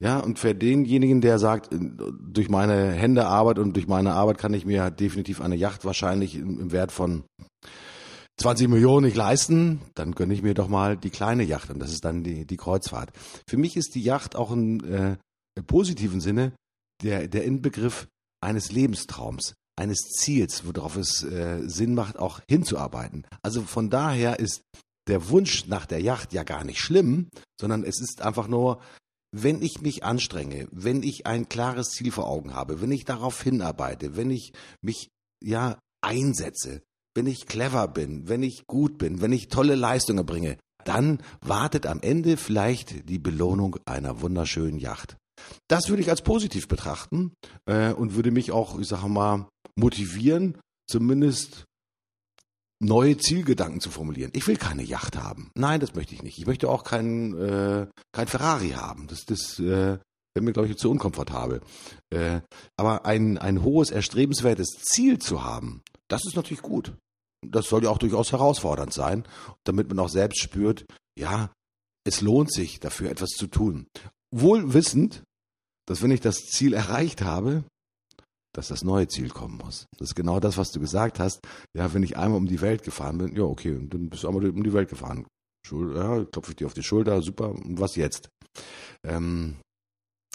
Ja, und für denjenigen, der sagt, durch meine Hände Arbeit und durch meine Arbeit kann ich mir definitiv eine Yacht wahrscheinlich im, im Wert von 20 Millionen nicht leisten, dann gönne ich mir doch mal die kleine Yacht und das ist dann die, die Kreuzfahrt. Für mich ist die Yacht auch in, äh, im positiven Sinne der, der Inbegriff eines Lebenstraums, eines Ziels, worauf es äh, Sinn macht, auch hinzuarbeiten. Also von daher ist der Wunsch nach der Yacht ja gar nicht schlimm, sondern es ist einfach nur, wenn ich mich anstrenge, wenn ich ein klares Ziel vor Augen habe, wenn ich darauf hinarbeite, wenn ich mich ja einsetze, wenn ich clever bin, wenn ich gut bin, wenn ich tolle Leistungen bringe, dann wartet am Ende vielleicht die Belohnung einer wunderschönen Yacht. Das würde ich als positiv betrachten äh, und würde mich auch, ich sage mal, motivieren, zumindest neue Zielgedanken zu formulieren. Ich will keine Yacht haben. Nein, das möchte ich nicht. Ich möchte auch kein, äh, kein Ferrari haben. Das, das äh, wäre mir, glaube ich, zu unkomfortabel. Äh, aber ein, ein hohes, erstrebenswertes Ziel zu haben, das ist natürlich gut. Das soll ja auch durchaus herausfordernd sein, damit man auch selbst spürt, ja, es lohnt sich, dafür etwas zu tun. Wohl wissend, dass wenn ich das Ziel erreicht habe, dass das neue Ziel kommen muss. Das ist genau das, was du gesagt hast. Ja, wenn ich einmal um die Welt gefahren bin, ja, okay, dann bist du einmal um die Welt gefahren. Ja, klopfe ich dir auf die Schulter, super, was jetzt? Ähm,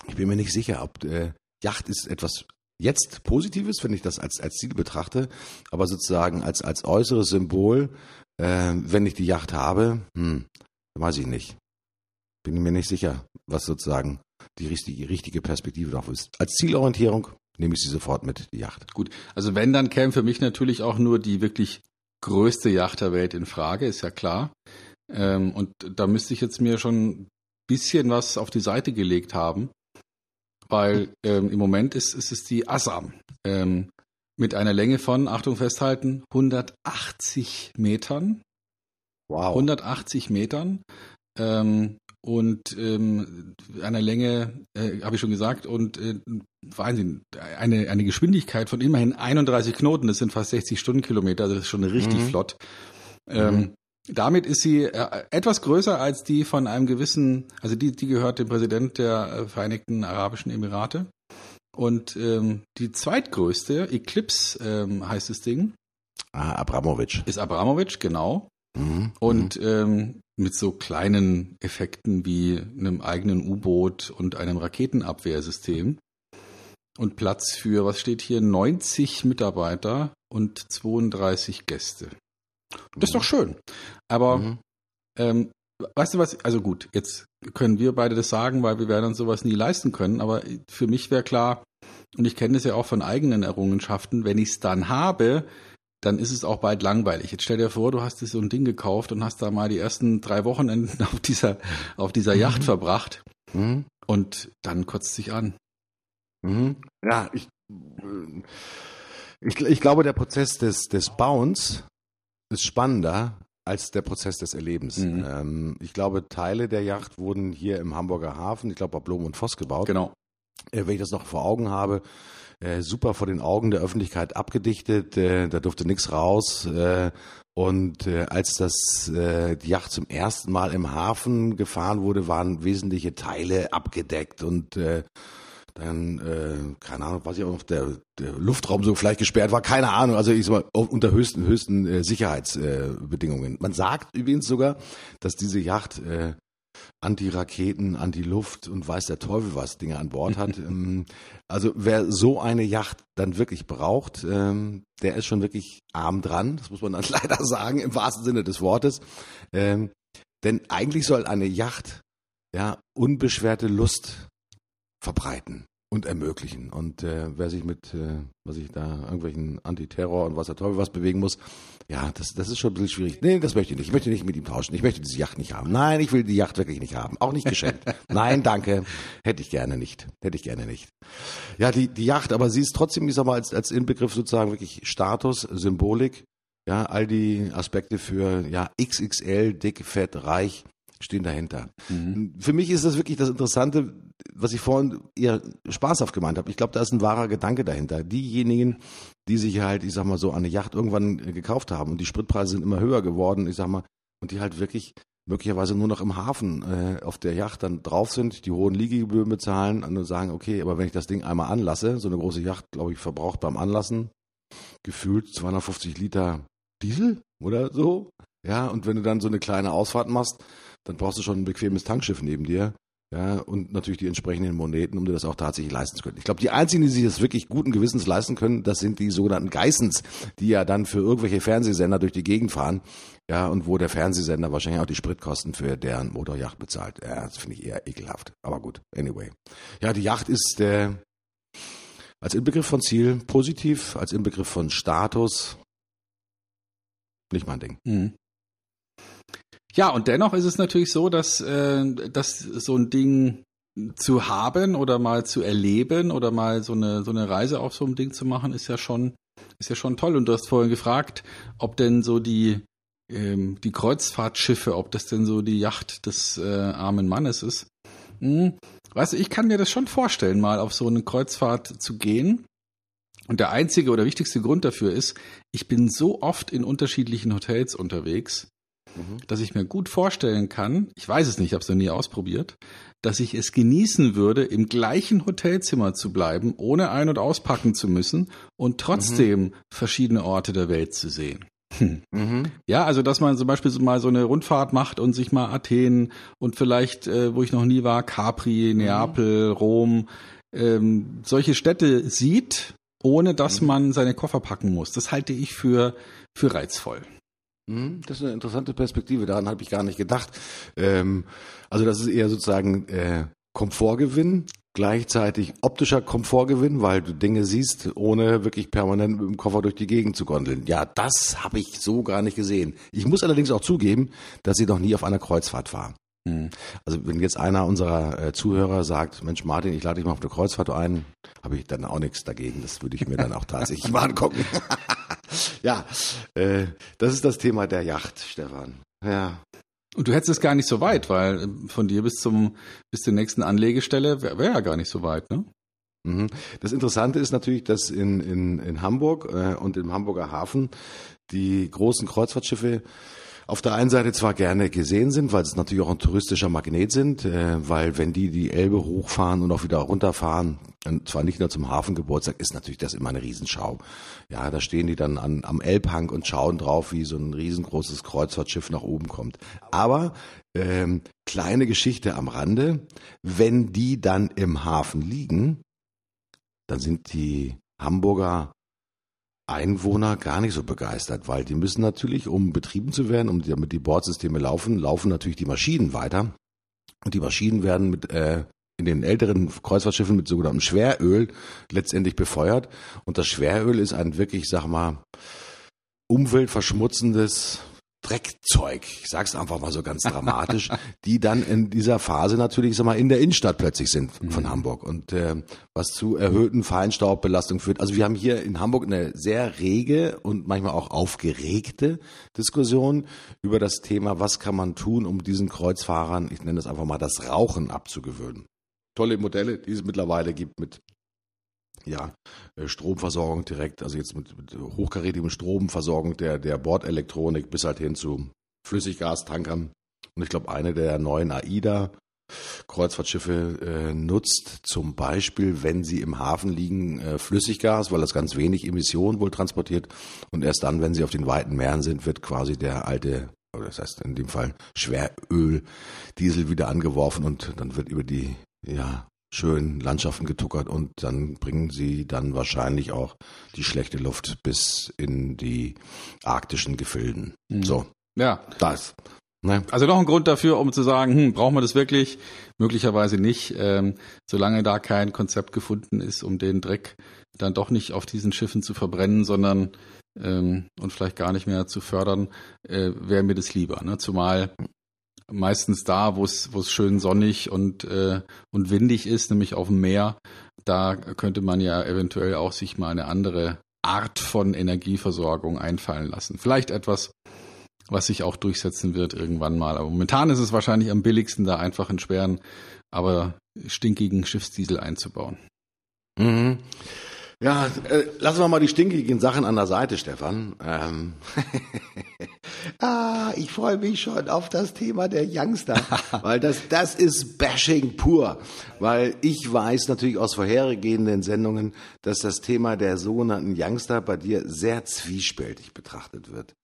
ich bin mir nicht sicher, ob äh, Yacht ist etwas jetzt Positives, wenn ich das als, als Ziel betrachte, aber sozusagen als, als äußeres Symbol, äh, wenn ich die Yacht habe, hm, weiß ich nicht. Bin mir nicht sicher, was sozusagen die richtige, richtige Perspektive darauf ist. Als Zielorientierung nehme ich sie sofort mit, die Yacht. Gut, also wenn, dann käme für mich natürlich auch nur die wirklich größte Yacht der Welt in Frage, ist ja klar. Ähm, und da müsste ich jetzt mir schon ein bisschen was auf die Seite gelegt haben, weil ähm, im Moment ist, ist es die Assam ähm, mit einer Länge von, Achtung festhalten, 180 Metern. Wow. 180 Metern. Ähm, und ähm, einer Länge, äh, habe ich schon gesagt, und äh, Wahnsinn, eine, eine Geschwindigkeit von immerhin 31 Knoten, das sind fast 60 Stundenkilometer, das ist schon richtig Mhm. flott. Ähm, Damit ist sie äh, etwas größer als die von einem gewissen, also die, die gehört dem Präsident der äh, Vereinigten Arabischen Emirate. Und ähm, die zweitgrößte, Eclipse ähm, heißt das Ding, Ah, Abramowitsch. ist Abramowitsch, genau. Mhm. Und ähm, mit so kleinen Effekten wie einem eigenen U-Boot und einem Raketenabwehrsystem. Und Platz für, was steht hier, 90 Mitarbeiter und 32 Gäste. Das ist doch schön. Aber Mhm. ähm, weißt du was, also gut, jetzt können wir beide das sagen, weil wir werden uns sowas nie leisten können, aber für mich wäre klar, und ich kenne das ja auch von eigenen Errungenschaften, wenn ich es dann habe, dann ist es auch bald langweilig. Jetzt stell dir vor, du hast dir so ein Ding gekauft und hast da mal die ersten drei Wochenenden auf dieser, auf dieser Yacht verbracht Mhm. und dann kotzt es sich an. Mhm. Ja, ich, äh, ich, ich glaube, der Prozess des, des Bauens ist spannender als der Prozess des Erlebens. Mhm. Ähm, ich glaube, Teile der Yacht wurden hier im Hamburger Hafen, ich glaube, bei Blom und Voss gebaut. Genau. Äh, wenn ich das noch vor Augen habe, äh, super vor den Augen der Öffentlichkeit abgedichtet, äh, da durfte nichts raus. Äh, und äh, als das äh, die Yacht zum ersten Mal im Hafen gefahren wurde, waren wesentliche Teile abgedeckt und äh, dann, äh, keine Ahnung, weiß ich auch noch, der, der Luftraum so vielleicht gesperrt war, keine Ahnung, also ich sag mal, unter höchsten, höchsten äh, Sicherheitsbedingungen. Äh. Man sagt übrigens sogar, dass diese Yacht äh, Anti-Raketen, Anti-Luft und weiß der Teufel was Dinge an Bord hat. Ähm, also wer so eine Yacht dann wirklich braucht, ähm, der ist schon wirklich arm dran. Das muss man dann leider sagen, im wahrsten Sinne des Wortes. Ähm, denn eigentlich soll eine Yacht ja unbeschwerte Lust verbreiten und ermöglichen. Und äh, wer sich mit, äh, was ich da, irgendwelchen Antiterror und was der Teufel was bewegen muss, ja, das, das ist schon ein bisschen schwierig. Nee, das möchte ich nicht. Ich möchte nicht mit ihm tauschen. Ich möchte diese Yacht nicht haben. Nein, ich will die Yacht wirklich nicht haben. Auch nicht geschenkt. Nein, danke. Hätte ich gerne nicht. Hätte ich gerne nicht. Ja, die, die Yacht, aber sie ist trotzdem, ich sag mal, als, als Inbegriff sozusagen wirklich Status, Symbolik. Ja, all die Aspekte für, ja, XXL, dick, fett, reich stehen dahinter. Mhm. Für mich ist das wirklich das Interessante, was ich vorhin eher spaßhaft gemeint habe. Ich glaube, da ist ein wahrer Gedanke dahinter. Diejenigen, die sich halt, ich sag mal so, eine Yacht irgendwann gekauft haben und die Spritpreise sind immer höher geworden, ich sag mal, und die halt wirklich möglicherweise nur noch im Hafen äh, auf der Yacht dann drauf sind, die hohen Liegegebühren bezahlen und sagen, okay, aber wenn ich das Ding einmal anlasse, so eine große Yacht, glaube ich, verbraucht beim Anlassen gefühlt 250 Liter Diesel oder so. Ja, und wenn du dann so eine kleine Ausfahrt machst, dann brauchst du schon ein bequemes Tankschiff neben dir. Ja, und natürlich die entsprechenden Moneten, um dir das auch tatsächlich leisten zu können. Ich glaube, die einzigen, die sich das wirklich guten Gewissens leisten können, das sind die sogenannten Geissens, die ja dann für irgendwelche Fernsehsender durch die Gegend fahren. Ja, und wo der Fernsehsender wahrscheinlich auch die Spritkosten für deren Motorjacht bezahlt. Ja, das finde ich eher ekelhaft. Aber gut, anyway. Ja, die Yacht ist äh, als Inbegriff von Ziel positiv, als Inbegriff von Status nicht mein Ding. Mhm. Ja, und dennoch ist es natürlich so, dass, äh, dass so ein Ding zu haben oder mal zu erleben oder mal so eine, so eine Reise auf so einem Ding zu machen, ist ja schon, ist ja schon toll. Und du hast vorhin gefragt, ob denn so die, ähm, die Kreuzfahrtschiffe, ob das denn so die Yacht des äh, armen Mannes ist. Hm. Weißt du, ich kann mir das schon vorstellen, mal auf so eine Kreuzfahrt zu gehen. Und der einzige oder wichtigste Grund dafür ist, ich bin so oft in unterschiedlichen Hotels unterwegs, mhm. dass ich mir gut vorstellen kann, ich weiß es nicht, ich habe es noch nie ausprobiert, dass ich es genießen würde, im gleichen Hotelzimmer zu bleiben, ohne ein- und auspacken zu müssen und trotzdem mhm. verschiedene Orte der Welt zu sehen. Hm. Mhm. Ja, also dass man zum Beispiel so mal so eine Rundfahrt macht und sich mal Athen und vielleicht, äh, wo ich noch nie war, Capri. Neapel, Rom, ähm, solche Städte sieht, ohne dass mhm. man seine Koffer packen muss. Das halte ich für, für reizvoll. Mhm, das ist eine interessante Perspektive, daran habe ich gar nicht gedacht. Ähm, also das ist eher sozusagen äh, Komfortgewinn, gleichzeitig optischer Komfortgewinn, weil du Dinge siehst, ohne wirklich permanent mit dem Koffer durch die Gegend zu gondeln. Ja, das habe ich so gar nicht gesehen. Ich muss allerdings auch zugeben, dass ich noch nie auf einer Kreuzfahrt war. Mhm. Also wenn jetzt einer unserer äh, Zuhörer sagt, Mensch Martin, ich lade dich mal auf eine Kreuzfahrt ein, habe ich dann auch nichts dagegen. Das würde ich mir dann auch tatsächlich mal angucken. ja, äh, das ist das Thema der Yacht, Stefan. Ja. Und du hättest es gar nicht so weit, weil äh, von dir bis zum bis zur nächsten Anlegestelle wäre wär ja gar nicht so weit, ne? Mhm. Das Interessante ist natürlich, dass in, in, in Hamburg äh, und im Hamburger Hafen die großen Kreuzfahrtschiffe auf der einen Seite zwar gerne gesehen sind, weil es natürlich auch ein touristischer Magnet sind, äh, weil wenn die die Elbe hochfahren und auch wieder runterfahren, und zwar nicht nur zum Hafengeburtstag, ist natürlich das immer eine Riesenschau. Ja, da stehen die dann an, am Elbhang und schauen drauf, wie so ein riesengroßes Kreuzfahrtschiff nach oben kommt. Aber ähm, kleine Geschichte am Rande, wenn die dann im Hafen liegen, dann sind die Hamburger Einwohner gar nicht so begeistert, weil die müssen natürlich, um betrieben zu werden, um damit die Bordsysteme laufen, laufen natürlich die Maschinen weiter. Und die Maschinen werden mit äh, in den älteren Kreuzfahrtschiffen mit sogenanntem Schweröl letztendlich befeuert. Und das Schweröl ist ein wirklich, sag mal, umweltverschmutzendes Dreckzeug, ich sag's einfach mal so ganz dramatisch, die dann in dieser Phase natürlich sag mal in der Innenstadt plötzlich sind von mhm. Hamburg und äh, was zu erhöhten Feinstaubbelastungen führt. Also wir haben hier in Hamburg eine sehr rege und manchmal auch aufgeregte Diskussion über das Thema, was kann man tun, um diesen Kreuzfahrern, ich nenne das einfach mal das Rauchen abzugewöhnen. Tolle Modelle, die es mittlerweile gibt mit ja, äh, Stromversorgung direkt, also jetzt mit, mit hochkarätigem Stromversorgung der, der Bordelektronik bis halt hin zu Flüssiggastankern. Und ich glaube, eine der neuen AIDA Kreuzfahrtschiffe äh, nutzt zum Beispiel, wenn sie im Hafen liegen, äh, Flüssiggas, weil das ganz wenig Emissionen wohl transportiert. Und erst dann, wenn sie auf den weiten Meeren sind, wird quasi der alte oder das heißt in dem Fall Schweröl, Diesel wieder angeworfen und dann wird über die ja, schönen Landschaften getuckert und dann bringen sie dann wahrscheinlich auch die schlechte Luft bis in die arktischen Gefilden. Mhm. So. Ja. Das. Ne? Also noch ein Grund dafür, um zu sagen, hm, brauchen wir das wirklich? Möglicherweise nicht, ähm, solange da kein Konzept gefunden ist, um den Dreck dann doch nicht auf diesen Schiffen zu verbrennen, sondern ähm, und vielleicht gar nicht mehr zu fördern, äh, wäre mir das lieber. Ne? Zumal meistens da, wo es wo es schön sonnig und äh, und windig ist, nämlich auf dem Meer, da könnte man ja eventuell auch sich mal eine andere Art von Energieversorgung einfallen lassen. Vielleicht etwas, was sich auch durchsetzen wird irgendwann mal. Aber momentan ist es wahrscheinlich am billigsten, da einfach einen schweren, aber stinkigen Schiffsdiesel einzubauen. Mhm. Ja, äh, lassen wir mal die stinkigen Sachen an der Seite, Stefan. Ähm. ah, ich freue mich schon auf das Thema der Youngster, weil das, das ist Bashing pur. Weil ich weiß natürlich aus vorhergehenden Sendungen, dass das Thema der sogenannten Youngster bei dir sehr zwiespältig betrachtet wird.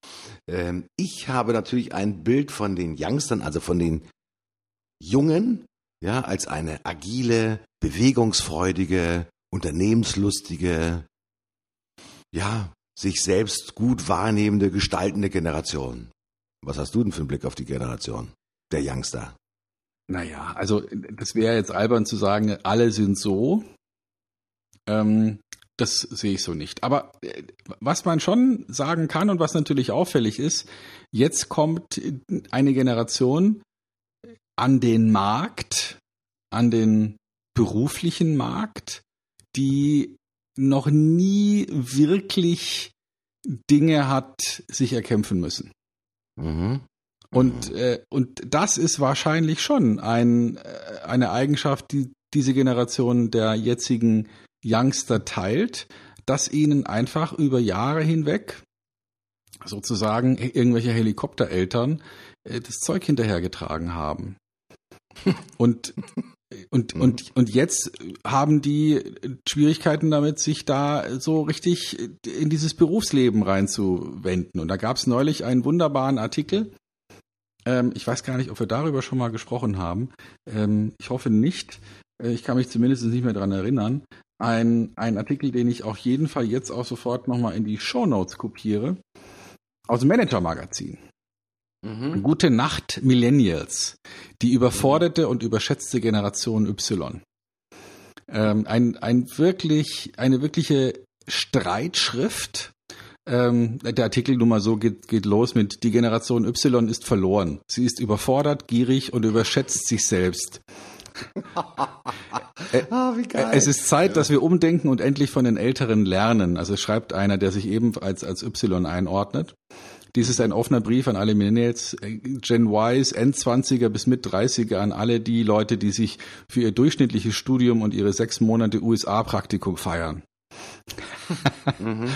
Ähm, ich habe natürlich ein Bild von den Youngstern, also von den Jungen, ja, als eine agile, bewegungsfreudige, unternehmenslustige, ja, sich selbst gut wahrnehmende, gestaltende Generation. Was hast du denn für einen Blick auf die Generation der Youngster? Naja, also das wäre jetzt albern zu sagen, alle sind so. Ähm, das sehe ich so nicht. Aber äh, was man schon sagen kann und was natürlich auffällig ist, jetzt kommt eine Generation an den Markt, an den beruflichen Markt, die noch nie wirklich Dinge hat sich erkämpfen müssen. Mhm. Und, äh, und das ist wahrscheinlich schon ein, äh, eine Eigenschaft, die diese Generation der jetzigen Youngster teilt, dass ihnen einfach über Jahre hinweg sozusagen irgendwelche Helikoptereltern äh, das Zeug hinterhergetragen haben. Und und, mhm. und, und jetzt haben die Schwierigkeiten damit, sich da so richtig in dieses Berufsleben reinzuwenden. Und da gab es neulich einen wunderbaren Artikel. Ähm, ich weiß gar nicht, ob wir darüber schon mal gesprochen haben. Ähm, ich hoffe nicht. Äh, ich kann mich zumindest nicht mehr dran erinnern. Ein, ein Artikel, den ich auf jeden Fall jetzt auch sofort nochmal in die Show Notes kopiere. Aus dem Manager-Magazin. Mhm. Gute Nacht Millennials, die überforderte und überschätzte Generation Y. Ähm, ein, ein wirklich, eine wirkliche Streitschrift. Ähm, der Artikel nun mal so geht, geht los mit Die Generation Y ist verloren. Sie ist überfordert, gierig und überschätzt sich selbst. Äh, ah, es ist Zeit, dass wir umdenken und endlich von den Älteren lernen. Also schreibt einer, der sich eben als, als Y einordnet. Dies ist ein offener Brief an alle Millennials, Gen Ys, End-20er bis Mit-30er, an alle die Leute, die sich für ihr durchschnittliches Studium und ihre sechs Monate USA-Praktikum feiern. mhm.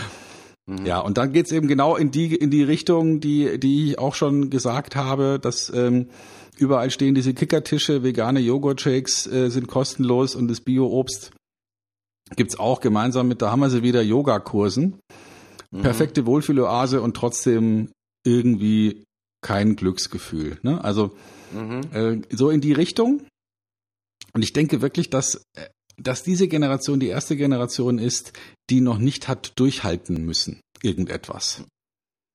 Mhm. Ja, und dann geht's eben genau in die, in die Richtung, die, die ich auch schon gesagt habe, dass ähm, überall stehen diese Kickertische, vegane Joghurt-Shakes äh, sind kostenlos und das Bio-Obst gibt's auch gemeinsam mit, da haben wir sie wieder, Yogakursen. Mhm. perfekte Wohlfühloase und trotzdem irgendwie kein Glücksgefühl. Ne? Also mhm. äh, so in die Richtung. Und ich denke wirklich, dass, äh, dass diese Generation die erste Generation ist, die noch nicht hat durchhalten müssen, irgendetwas.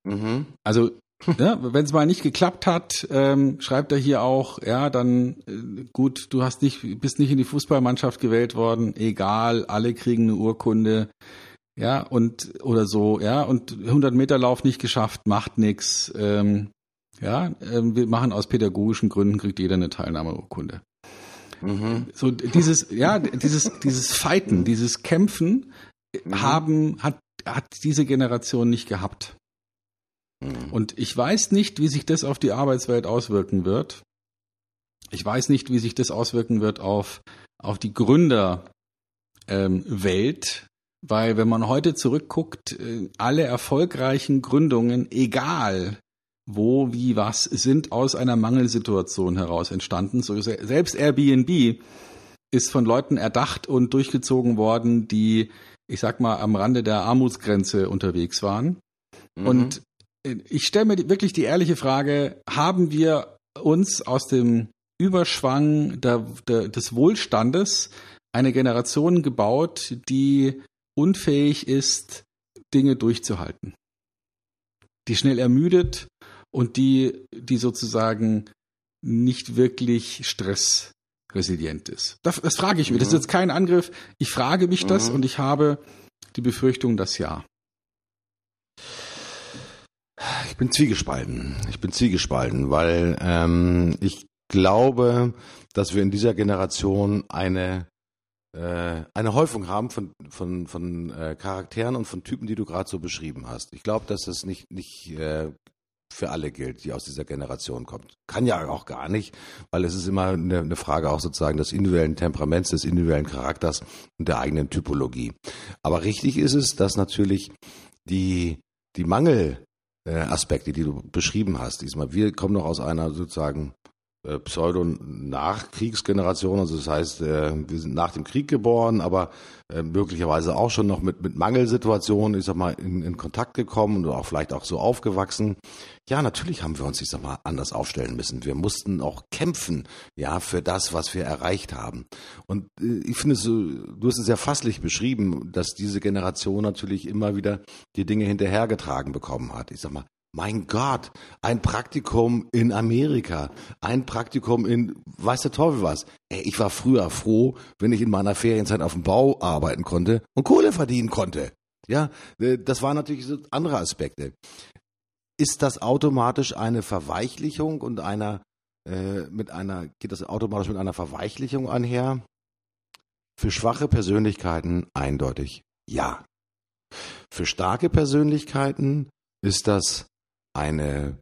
Mhm. Also ja, wenn es mal nicht geklappt hat, ähm, schreibt er hier auch, ja, dann äh, gut, du hast nicht, bist nicht in die Fußballmannschaft gewählt worden, egal, alle kriegen eine Urkunde, ja, und oder so, ja, und 100 Meter Lauf nicht geschafft, macht nix, ähm, ja, ähm, wir machen aus pädagogischen Gründen, kriegt jeder eine Teilnahmeurkunde. Mhm. So dieses, ja, dieses, dieses Fighten, dieses Kämpfen mhm. haben, hat, hat diese Generation nicht gehabt. Mhm. Und ich weiß nicht, wie sich das auf die Arbeitswelt auswirken wird. Ich weiß nicht, wie sich das auswirken wird auf, auf die Gründerwelt, ähm, weil wenn man heute zurückguckt, äh, alle erfolgreichen Gründungen, egal wo, wie, was, sind aus einer Mangelsituation heraus entstanden. So, selbst Airbnb ist von Leuten erdacht und durchgezogen worden, die, ich sag mal, am Rande der Armutsgrenze unterwegs waren. Mhm. Und ich stelle mir wirklich die ehrliche Frage, haben wir uns aus dem Überschwang der, der, des Wohlstandes eine Generation gebaut, die unfähig ist, Dinge durchzuhalten, die schnell ermüdet und die, die sozusagen nicht wirklich stressresilient ist. Das, das frage ich mich. Mhm. Das ist mhm. jetzt kein Angriff. Ich frage mich das mhm. und ich habe die Befürchtung, dass ja. Ich bin zwiegespalten. Ich bin zwiegespalten, weil ähm, ich glaube, dass wir in dieser Generation eine eine Häufung haben von von von äh, Charakteren und von Typen, die du gerade so beschrieben hast. Ich glaube, dass das nicht nicht äh, für alle gilt, die aus dieser Generation kommt. Kann ja auch gar nicht, weil es ist immer eine, eine Frage auch sozusagen des individuellen Temperaments, des individuellen Charakters und der eigenen Typologie. Aber richtig ist es, dass natürlich die die Mangel Aspekte, die du beschrieben hast. Diesmal, wir kommen noch aus einer sozusagen äh, Pseudo-Nachkriegsgeneration, also das heißt, äh, wir sind nach dem Krieg geboren, aber äh, möglicherweise auch schon noch mit, mit Mangelsituationen, ich sag mal, in, in Kontakt gekommen und auch vielleicht auch so aufgewachsen. Ja, natürlich haben wir uns, ich sag mal, anders aufstellen müssen. Wir mussten auch kämpfen, ja, für das, was wir erreicht haben. Und ich finde es, du hast es sehr fasslich beschrieben, dass diese Generation natürlich immer wieder die Dinge hinterhergetragen bekommen hat. Ich sag mal, mein Gott, ein Praktikum in Amerika, ein Praktikum in, weiß der Teufel was. Ey, ich war früher froh, wenn ich in meiner Ferienzeit auf dem Bau arbeiten konnte und Kohle verdienen konnte. Ja, äh, das waren natürlich andere Aspekte. Ist das automatisch eine Verweichlichung und einer, äh, mit einer, geht das automatisch mit einer Verweichlichung einher? Für schwache Persönlichkeiten eindeutig ja. Für starke Persönlichkeiten ist das eine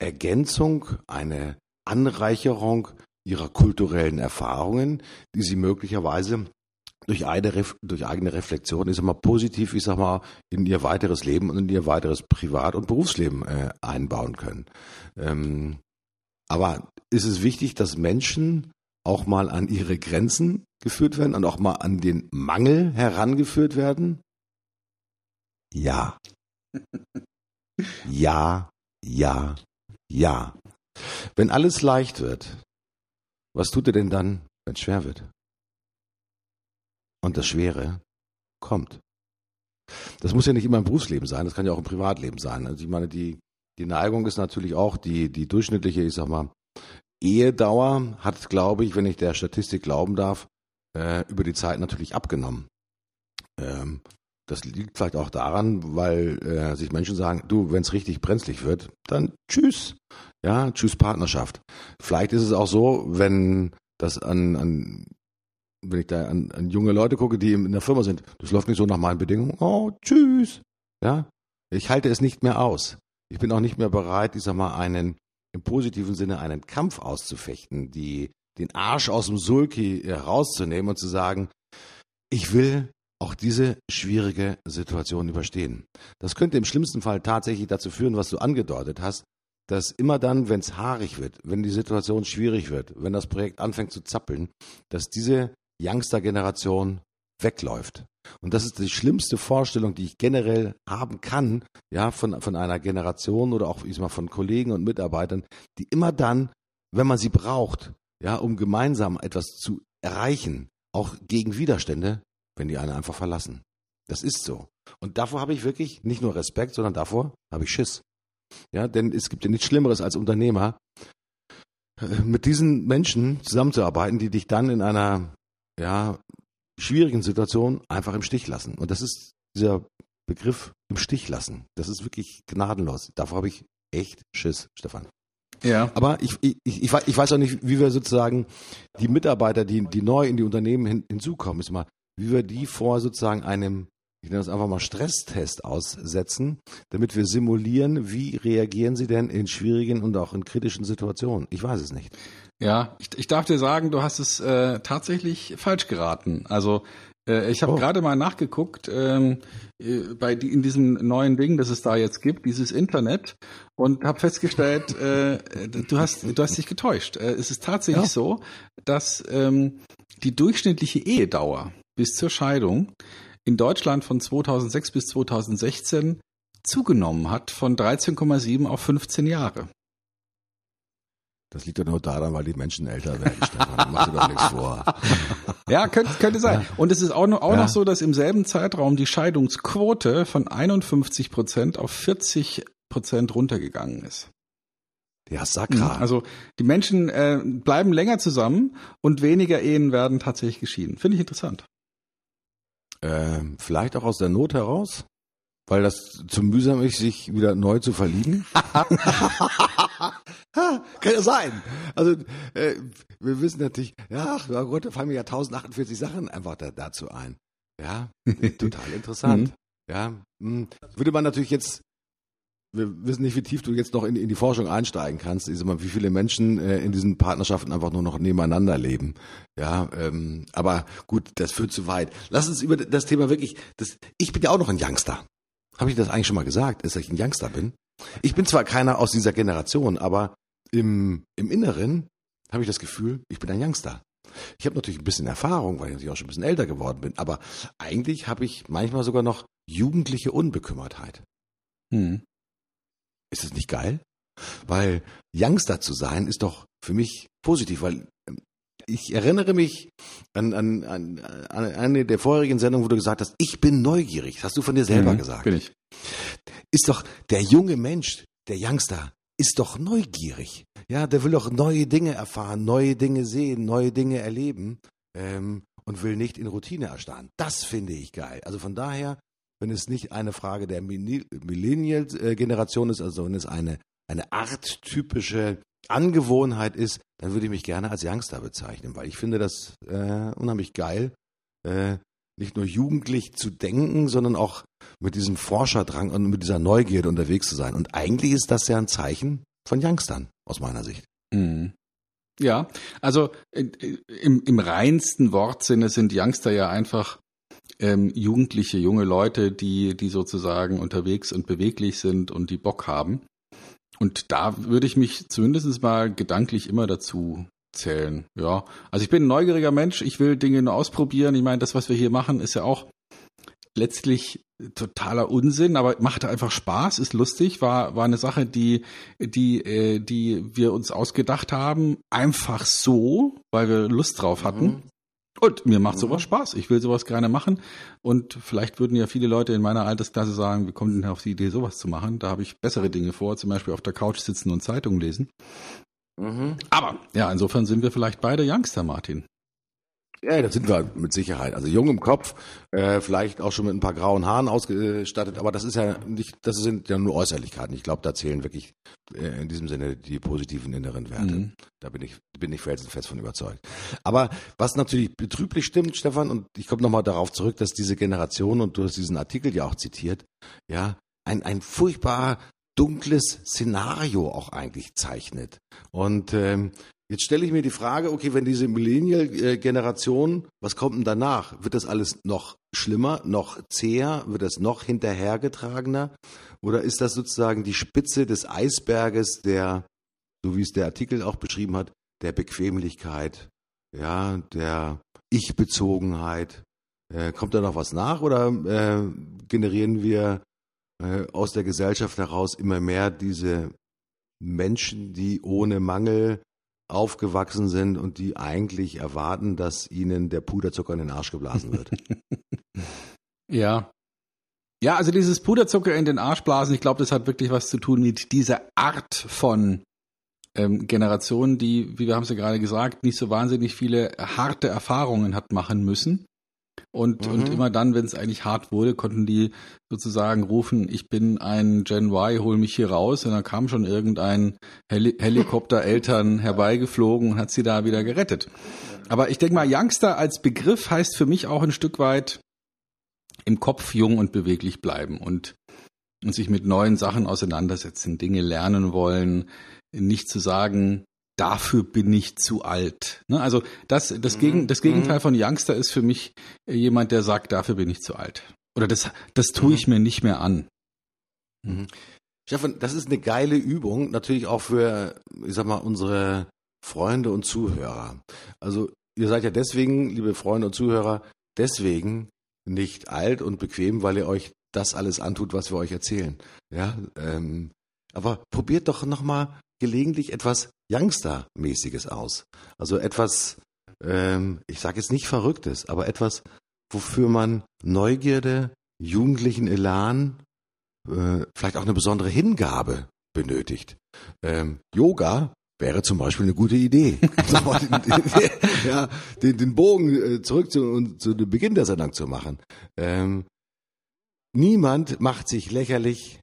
Ergänzung, eine Anreicherung ihrer kulturellen Erfahrungen, die sie möglicherweise durch, eine, durch eigene Reflexion, ich sag mal, positiv, ich sag mal, in ihr weiteres Leben und in ihr weiteres Privat- und Berufsleben äh, einbauen können. Ähm, aber ist es wichtig, dass Menschen auch mal an ihre Grenzen geführt werden und auch mal an den Mangel herangeführt werden? Ja. Ja, ja, ja. Wenn alles leicht wird, was tut er denn dann, wenn es schwer wird? Und das Schwere kommt. Das muss ja nicht immer im Berufsleben sein, das kann ja auch im Privatleben sein. Also ich meine, die, die Neigung ist natürlich auch, die, die durchschnittliche, ich sag mal, Ehedauer hat, glaube ich, wenn ich der Statistik glauben darf, äh, über die Zeit natürlich abgenommen. Ähm, das liegt vielleicht auch daran, weil äh, sich Menschen sagen, du, wenn es richtig brenzlig wird, dann tschüss. Ja, tschüss Partnerschaft. Vielleicht ist es auch so, wenn das an, an wenn ich da an, an junge Leute gucke, die in der Firma sind, das läuft nicht so nach meinen Bedingungen. Oh, tschüss. Ja, ich halte es nicht mehr aus. Ich bin auch nicht mehr bereit, ich sag mal, einen im positiven Sinne einen Kampf auszufechten, die den Arsch aus dem Sulki herauszunehmen und zu sagen, ich will auch diese schwierige Situation überstehen. Das könnte im schlimmsten Fall tatsächlich dazu führen, was du angedeutet hast, dass immer dann, wenn es haarig wird, wenn die Situation schwierig wird, wenn das Projekt anfängt zu zappeln, dass diese Youngster-Generation wegläuft. Und das ist die schlimmste Vorstellung, die ich generell haben kann, ja, von, von einer Generation oder auch, ich mal, von Kollegen und Mitarbeitern, die immer dann, wenn man sie braucht, ja, um gemeinsam etwas zu erreichen, auch gegen Widerstände, wenn die einen einfach verlassen. Das ist so. Und davor habe ich wirklich nicht nur Respekt, sondern davor habe ich Schiss. Ja, denn es gibt ja nichts Schlimmeres als Unternehmer, äh, mit diesen Menschen zusammenzuarbeiten, die dich dann in einer ja, schwierigen Situation einfach im Stich lassen. Und das ist dieser Begriff im Stich lassen. Das ist wirklich gnadenlos. Davor habe ich echt Schiss, Stefan. Ja. Aber ich, ich, ich, ich weiß auch nicht, wie wir sozusagen die Mitarbeiter, die, die neu in die Unternehmen hin, hinzukommen, ist mal, wie wir die vor sozusagen einem, ich nenne das einfach mal Stresstest aussetzen, damit wir simulieren, wie reagieren sie denn in schwierigen und auch in kritischen Situationen. Ich weiß es nicht. Ja, ich, ich darf dir sagen, du hast es äh, tatsächlich falsch geraten. Also äh, ich habe oh. gerade mal nachgeguckt ähm, äh, bei die, in diesem neuen Ding, das es da jetzt gibt, dieses Internet, und habe festgestellt, äh, du hast du hast dich getäuscht. Äh, es ist tatsächlich ja. so, dass ähm, die durchschnittliche Ehedauer bis zur Scheidung in Deutschland von 2006 bis 2016 zugenommen hat von 13,7 auf 15 Jahre. Das liegt doch nur daran, weil die Menschen älter werden, Stefan. Mach dir doch nichts vor. Ja, könnte, könnte sein. Und es ist auch, noch, auch ja. noch so, dass im selben Zeitraum die Scheidungsquote von 51 Prozent auf 40 Prozent runtergegangen ist. Ja, sakral. Also die Menschen äh, bleiben länger zusammen und weniger Ehen werden tatsächlich geschieden. Finde ich interessant. Ähm, vielleicht auch aus der Not heraus? Weil das zu mühsam ist, sich wieder neu zu verlieben? Kann ja sein. Also äh, wir wissen natürlich, ja, ach Gott, da fallen mir ja 1048 Sachen einfach da, dazu ein. Ja, total interessant. Mhm. Ja, hm. würde man natürlich jetzt wir wissen nicht, wie tief du jetzt noch in, in die Forschung einsteigen kannst. Sag mal, wie viele Menschen äh, in diesen Partnerschaften einfach nur noch nebeneinander leben. Ja, ähm, aber gut, das führt zu weit. Lass uns über das Thema wirklich. Das, ich bin ja auch noch ein Youngster. Habe ich das eigentlich schon mal gesagt, dass ich ein Youngster bin? Ich bin zwar keiner aus dieser Generation, aber im, im Inneren habe ich das Gefühl, ich bin ein Youngster. Ich habe natürlich ein bisschen Erfahrung, weil ich natürlich auch schon ein bisschen älter geworden bin, aber eigentlich habe ich manchmal sogar noch jugendliche Unbekümmertheit. Hm. Ist das nicht geil? Weil Youngster zu sein ist doch für mich positiv, weil ähm, ich erinnere mich an, an, an, an eine der vorherigen Sendungen, wo du gesagt hast, ich bin neugierig. Das hast du von dir selber mhm, gesagt. Bin ich. Ist doch der junge Mensch, der Youngster, ist doch neugierig. Ja, der will doch neue Dinge erfahren, neue Dinge sehen, neue Dinge erleben ähm, und will nicht in Routine erstarren. Das finde ich geil. Also von daher, wenn es nicht eine Frage der Millennial-Generation ist, also wenn es eine, eine arttypische Angewohnheit ist, dann würde ich mich gerne als Youngster bezeichnen, weil ich finde das äh, unheimlich geil, äh, nicht nur jugendlich zu denken, sondern auch mit diesem Forscherdrang und mit dieser Neugierde unterwegs zu sein. Und eigentlich ist das ja ein Zeichen von Youngstern, aus meiner Sicht. Mhm. Ja, also äh, im, im reinsten Wortsinne sind Youngster ja einfach ähm, jugendliche, junge Leute, die, die sozusagen unterwegs und beweglich sind und die Bock haben. Und da würde ich mich zumindest mal gedanklich immer dazu zählen. Ja, also ich bin ein neugieriger Mensch. Ich will Dinge nur ausprobieren. Ich meine, das, was wir hier machen, ist ja auch letztlich totaler Unsinn, aber macht einfach Spaß, ist lustig, war war eine Sache, die die äh, die wir uns ausgedacht haben, einfach so, weil wir Lust drauf hatten. Mhm. Und mir macht sowas Spaß. Ich will sowas gerne machen. Und vielleicht würden ja viele Leute in meiner Altersklasse sagen, wie kommt denn auf die Idee, sowas zu machen? Da habe ich bessere Dinge vor, zum Beispiel auf der Couch sitzen und Zeitungen lesen. Mhm. Aber ja, insofern sind wir vielleicht beide Youngster, Martin. Ja, das sind wir mit Sicherheit. Also jung im Kopf, äh, vielleicht auch schon mit ein paar grauen Haaren ausgestattet, aber das ist ja nicht, das sind ja nur Äußerlichkeiten. Ich glaube, da zählen wirklich äh, in diesem Sinne die positiven inneren Werte. Mhm. Da bin ich, bin ich felsenfest von überzeugt. Aber was natürlich betrüblich stimmt, Stefan, und ich komme nochmal darauf zurück, dass diese Generation, und du hast diesen Artikel ja auch zitiert, ja, ein, ein furchtbar dunkles Szenario auch eigentlich zeichnet. Und ähm, Jetzt stelle ich mir die Frage, okay, wenn diese Millennial-Generation, was kommt denn danach? Wird das alles noch schlimmer, noch zäher? Wird das noch hinterhergetragener? Oder ist das sozusagen die Spitze des Eisberges der, so wie es der Artikel auch beschrieben hat, der Bequemlichkeit, ja, der Ich-Bezogenheit? Äh, kommt da noch was nach oder äh, generieren wir äh, aus der Gesellschaft heraus immer mehr diese Menschen, die ohne Mangel aufgewachsen sind und die eigentlich erwarten, dass ihnen der Puderzucker in den Arsch geblasen wird. ja. Ja, also dieses Puderzucker in den Arsch blasen, ich glaube, das hat wirklich was zu tun mit dieser Art von ähm, Generation, die, wie wir haben es ja gerade gesagt, nicht so wahnsinnig viele harte Erfahrungen hat machen müssen. Und, mhm. und immer dann, wenn es eigentlich hart wurde, konnten die sozusagen rufen, ich bin ein Gen Y, hol mich hier raus. Und dann kam schon irgendein Heli Helikopter-Eltern herbeigeflogen und hat sie da wieder gerettet. Aber ich denke mal, Youngster als Begriff heißt für mich auch ein Stück weit im Kopf jung und beweglich bleiben und, und sich mit neuen Sachen auseinandersetzen, Dinge lernen wollen, nicht zu sagen, dafür bin ich zu alt. Ne? Also das, das, mhm. Gegen, das Gegenteil mhm. von Youngster ist für mich jemand, der sagt, dafür bin ich zu alt. Oder das, das tue ich mhm. mir nicht mehr an. Mhm. Stefan, das ist eine geile Übung, natürlich auch für, ich sag mal, unsere Freunde und Zuhörer. Also ihr seid ja deswegen, liebe Freunde und Zuhörer, deswegen nicht alt und bequem, weil ihr euch das alles antut, was wir euch erzählen. Ja, ähm, aber probiert doch nochmal gelegentlich etwas Youngster-mäßiges aus. Also etwas, ähm, ich sage jetzt nicht Verrücktes, aber etwas, wofür man Neugierde, jugendlichen Elan, äh, vielleicht auch eine besondere Hingabe benötigt. Ähm, Yoga wäre zum Beispiel eine gute Idee. ja, den, den Bogen äh, zurück zu, zu Beginn der Sendung zu machen. Ähm, niemand macht sich lächerlich,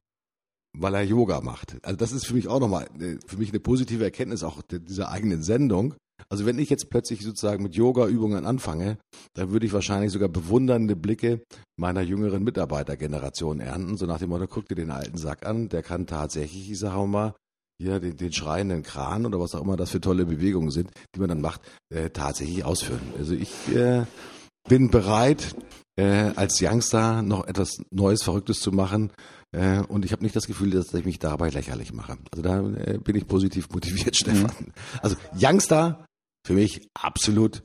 weil er Yoga macht. Also das ist für mich auch nochmal, äh, für mich eine positive Erkenntnis auch dieser eigenen Sendung. Also wenn ich jetzt plötzlich sozusagen mit Yoga-Übungen anfange, dann würde ich wahrscheinlich sogar bewundernde Blicke meiner jüngeren Mitarbeitergeneration ernten, so nach dem Motto, guck dir den alten Sack an, der kann tatsächlich, ich sage mal, hier den, den schreienden Kran oder was auch immer das für tolle Bewegungen sind, die man dann macht, äh, tatsächlich ausführen. Also ich äh, bin bereit, äh, als Youngster noch etwas Neues, Verrücktes zu machen. Äh, und ich habe nicht das Gefühl, dass ich mich dabei lächerlich mache. Also da äh, bin ich positiv motiviert, Stefan. Mhm. Also Youngster für mich absolut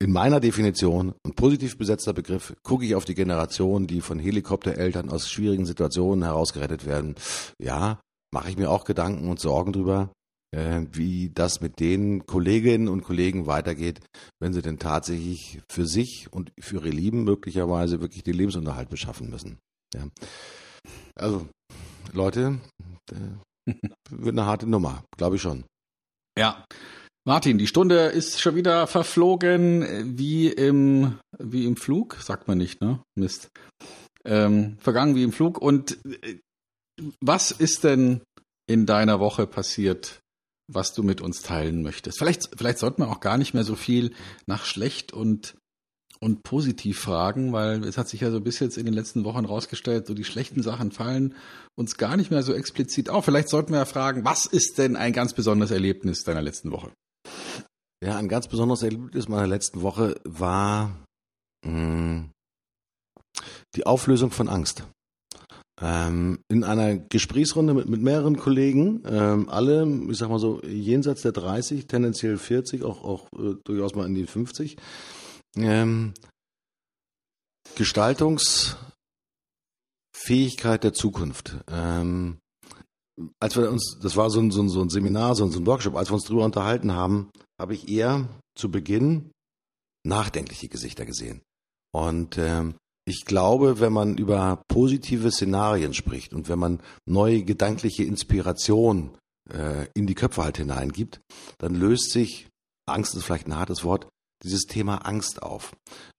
in meiner Definition ein positiv besetzter Begriff. Gucke ich auf die Generation, die von Helikoptereltern aus schwierigen Situationen herausgerettet werden. Ja, mache ich mir auch Gedanken und Sorgen drüber, äh, wie das mit den Kolleginnen und Kollegen weitergeht, wenn sie denn tatsächlich für sich und für ihre Lieben möglicherweise wirklich den Lebensunterhalt beschaffen müssen. Ja. Also, Leute, äh, wird eine harte Nummer, glaube ich schon. Ja. Martin, die Stunde ist schon wieder verflogen wie im, wie im Flug, sagt man nicht, ne? Mist. Ähm, vergangen wie im Flug. Und äh, was ist denn in deiner Woche passiert, was du mit uns teilen möchtest? Vielleicht, vielleicht sollte man auch gar nicht mehr so viel nach schlecht und und positiv fragen, weil es hat sich ja so bis jetzt in den letzten Wochen rausgestellt, so die schlechten Sachen fallen uns gar nicht mehr so explizit auf. Vielleicht sollten wir ja fragen, was ist denn ein ganz besonderes Erlebnis deiner letzten Woche? Ja, ein ganz besonderes Erlebnis meiner letzten Woche war mh, hm, die Auflösung von Angst. Ähm, in einer Gesprächsrunde mit, mit mehreren Kollegen, ähm, alle, ich sag mal so, jenseits der 30, tendenziell 40, auch, auch äh, durchaus mal in die 50. Ähm, Gestaltungsfähigkeit der Zukunft. Ähm, als wir uns, das war so ein, so ein, so ein Seminar, so ein, so ein Workshop, als wir uns darüber unterhalten haben, habe ich eher zu Beginn nachdenkliche Gesichter gesehen. Und ähm, ich glaube, wenn man über positive Szenarien spricht und wenn man neue gedankliche Inspiration äh, in die Köpfe halt hineingibt, dann löst sich, Angst ist vielleicht ein hartes Wort, dieses Thema Angst auf.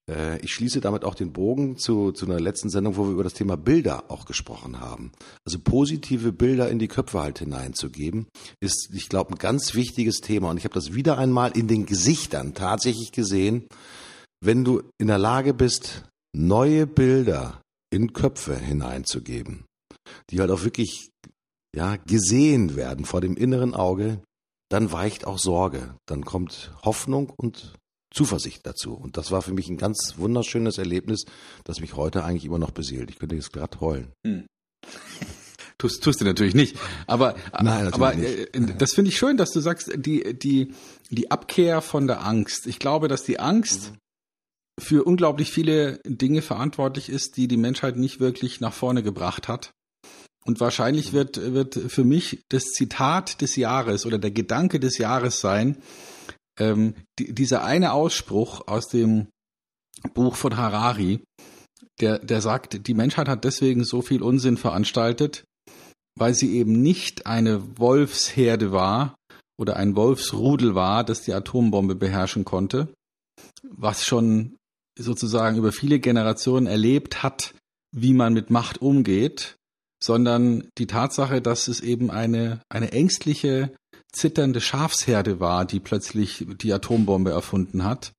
Äh, ich schließe damit auch den Bogen zu, zu einer letzten Sendung, wo wir über das Thema Bilder auch gesprochen haben. Also positive Bilder in die Köpfe halt hineinzugeben, ist, ich glaube, ein ganz wichtiges Thema. Und ich habe das wieder einmal in den Gesichtern tatsächlich gesehen. Wenn du in der Lage bist, neue Bilder in Köpfe hineinzugeben, die halt auch wirklich ja, gesehen werden vor dem inneren Auge, dann weicht auch Sorge, dann kommt Hoffnung und Zuversicht dazu. Und das war für mich ein ganz wunderschönes Erlebnis, das mich heute eigentlich immer noch beseelt. Ich könnte jetzt gerade heulen. Hm. Tust, tust du natürlich nicht. Aber, Nein, aber nicht. Äh, das finde ich schön, dass du sagst, die, die, die Abkehr von der Angst. Ich glaube, dass die Angst mhm für unglaublich viele Dinge verantwortlich ist, die die Menschheit nicht wirklich nach vorne gebracht hat. Und wahrscheinlich wird, wird für mich das Zitat des Jahres oder der Gedanke des Jahres sein, ähm, die, dieser eine Ausspruch aus dem Buch von Harari, der, der sagt, die Menschheit hat deswegen so viel Unsinn veranstaltet, weil sie eben nicht eine Wolfsherde war oder ein Wolfsrudel war, das die Atombombe beherrschen konnte, was schon sozusagen über viele Generationen erlebt hat, wie man mit Macht umgeht, sondern die Tatsache, dass es eben eine, eine ängstliche, zitternde Schafsherde war, die plötzlich die Atombombe erfunden hat.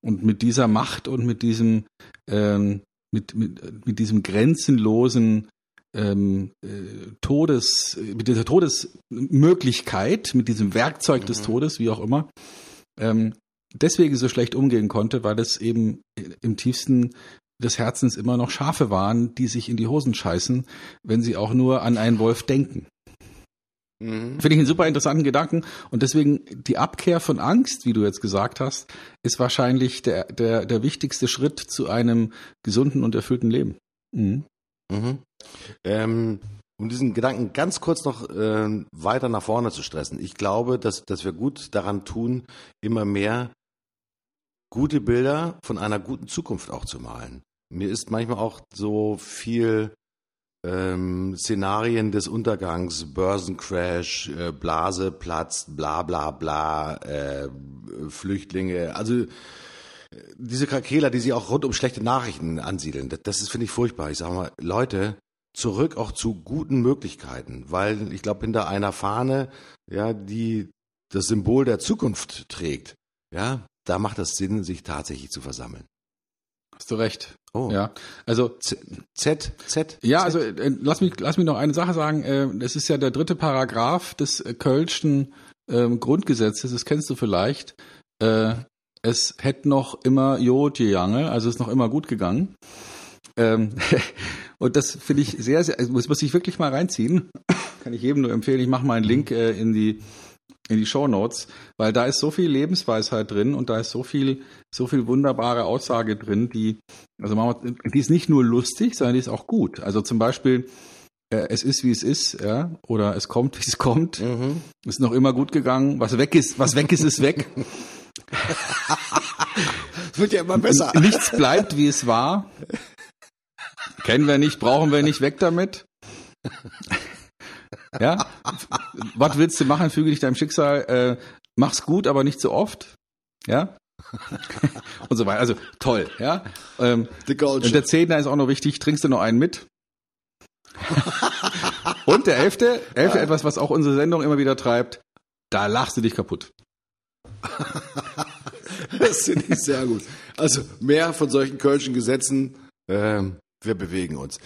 Und mit dieser Macht und mit diesem, ähm, mit, mit, mit diesem grenzenlosen ähm, äh, Todes, mit dieser Todesmöglichkeit, mit diesem Werkzeug des mhm. Todes, wie auch immer, ähm, deswegen so schlecht umgehen konnte, weil es eben im tiefsten des Herzens immer noch Schafe waren, die sich in die Hosen scheißen, wenn sie auch nur an einen Wolf denken. Mhm. Finde ich einen super interessanten Gedanken. Und deswegen die Abkehr von Angst, wie du jetzt gesagt hast, ist wahrscheinlich der, der, der wichtigste Schritt zu einem gesunden und erfüllten Leben. Mhm. Mhm. Ähm, um diesen Gedanken ganz kurz noch äh, weiter nach vorne zu stressen. Ich glaube, dass, dass wir gut daran tun, immer mehr gute Bilder von einer guten Zukunft auch zu malen. Mir ist manchmal auch so viel ähm, Szenarien des Untergangs, Börsencrash, äh, Blase platzt, bla bla bla, äh, Flüchtlinge, also äh, diese Krakeler, die sie auch rund um schlechte Nachrichten ansiedeln, das, das finde ich, furchtbar. Ich sage mal, Leute, zurück auch zu guten Möglichkeiten, weil ich glaube, hinter einer Fahne, ja, die das Symbol der Zukunft trägt, ja, da macht es Sinn, sich tatsächlich zu versammeln. Hast du recht. Oh. Ja, also Z, Z, Z. Ja, Z. also äh, lass mich lass mich noch eine Sache sagen. Äh, es ist ja der dritte Paragraph des äh, Kölschen äh, Grundgesetzes. Das kennst du vielleicht. Äh, es hätte noch immer Jod gegangen, also ist noch immer gut gegangen. Ähm, und das finde ich sehr, sehr, muss, muss ich wirklich mal reinziehen. Kann ich jedem nur empfehlen. Ich mache mal einen Link äh, in die in die Show Notes, weil da ist so viel Lebensweisheit drin und da ist so viel, so viel wunderbare Aussage drin, die, also man, die ist nicht nur lustig, sondern die ist auch gut. Also zum Beispiel, äh, es ist wie es ist, ja, oder es kommt wie es kommt, mhm. ist noch immer gut gegangen, was weg ist, was weg ist, ist weg. Es wird ja immer besser. Nichts bleibt wie es war. Kennen wir nicht, brauchen wir nicht, weg damit. Ja? Was willst du machen? Füge dich deinem Schicksal. Äh, mach's gut, aber nicht so oft. Ja? und so weiter. Also toll, ja. Ähm, und der Zehner ist auch noch wichtig. Trinkst du noch einen mit? und der elfte, elfte ja. etwas, was auch unsere Sendung immer wieder treibt. Da lachst du dich kaputt. das finde ich sehr gut. Also mehr von solchen kölschen Gesetzen. Ähm, wir bewegen uns.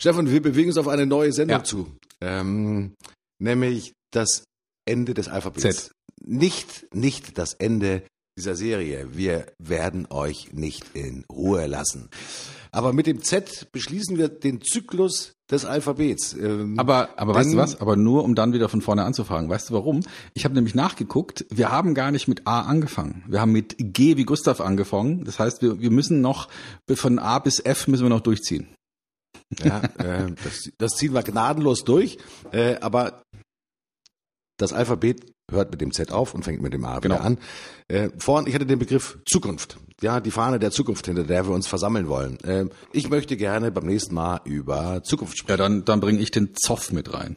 Stefan, wir bewegen uns auf eine neue Sendung ja. zu ähm, nämlich das Ende des Alphabets. Z. Nicht, nicht das Ende dieser Serie. Wir werden euch nicht in Ruhe lassen. Aber mit dem Z beschließen wir den Zyklus des Alphabets. Ähm, aber aber weißt du was? Aber nur, um dann wieder von vorne anzufangen. Weißt du warum? Ich habe nämlich nachgeguckt. Wir haben gar nicht mit A angefangen. Wir haben mit G wie Gustav angefangen. Das heißt, wir, wir müssen noch von A bis F müssen wir noch durchziehen. Ja, äh, das, das, ziehen wir gnadenlos durch. Äh, aber das Alphabet hört mit dem Z auf und fängt mit dem A genau. wieder an. Äh, vorhin, ich hatte den Begriff Zukunft. Ja, die Fahne der Zukunft, hinter der wir uns versammeln wollen. Äh, ich möchte gerne beim nächsten Mal über Zukunft sprechen. Ja, dann, dann bringe ich den Zoff mit rein.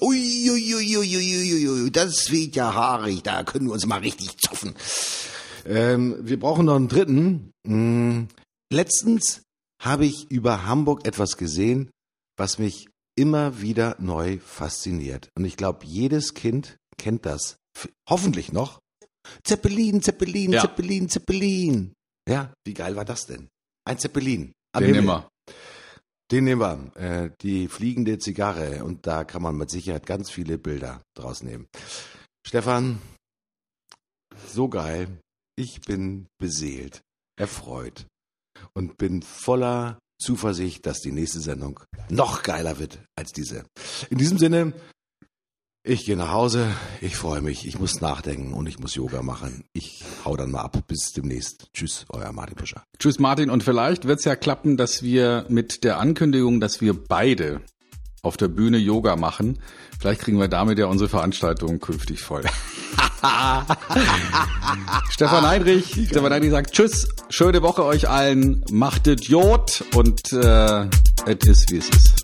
Uiuiuiuiuiui, das wird ja haarig, da können wir uns mal richtig zoffen. Ähm, wir brauchen noch einen dritten. Hm, letztens habe ich über Hamburg etwas gesehen, was mich immer wieder neu fasziniert. Und ich glaube, jedes Kind kennt das. Hoffentlich noch. Zeppelin, Zeppelin, ja. Zeppelin, Zeppelin. Ja, wie geil war das denn? Ein Zeppelin. Den nehmen wir. Den nehmen wir. Äh, die fliegende Zigarre. Und da kann man mit Sicherheit ganz viele Bilder draus nehmen. Stefan, so geil. Ich bin beseelt, erfreut und bin voller Zuversicht, dass die nächste Sendung noch geiler wird als diese. In diesem Sinne, ich gehe nach Hause, ich freue mich, ich muss nachdenken und ich muss Yoga machen. Ich hau dann mal ab. Bis demnächst. Tschüss, euer Martin Puscher. Tschüss, Martin. Und vielleicht wird es ja klappen, dass wir mit der Ankündigung, dass wir beide auf der Bühne Yoga machen, vielleicht kriegen wir damit ja unsere Veranstaltung künftig voll. Stefan Heinrich, Stefan Heinrich sagt Tschüss, schöne Woche euch allen, machtet Jod und äh, es ist wie es ist.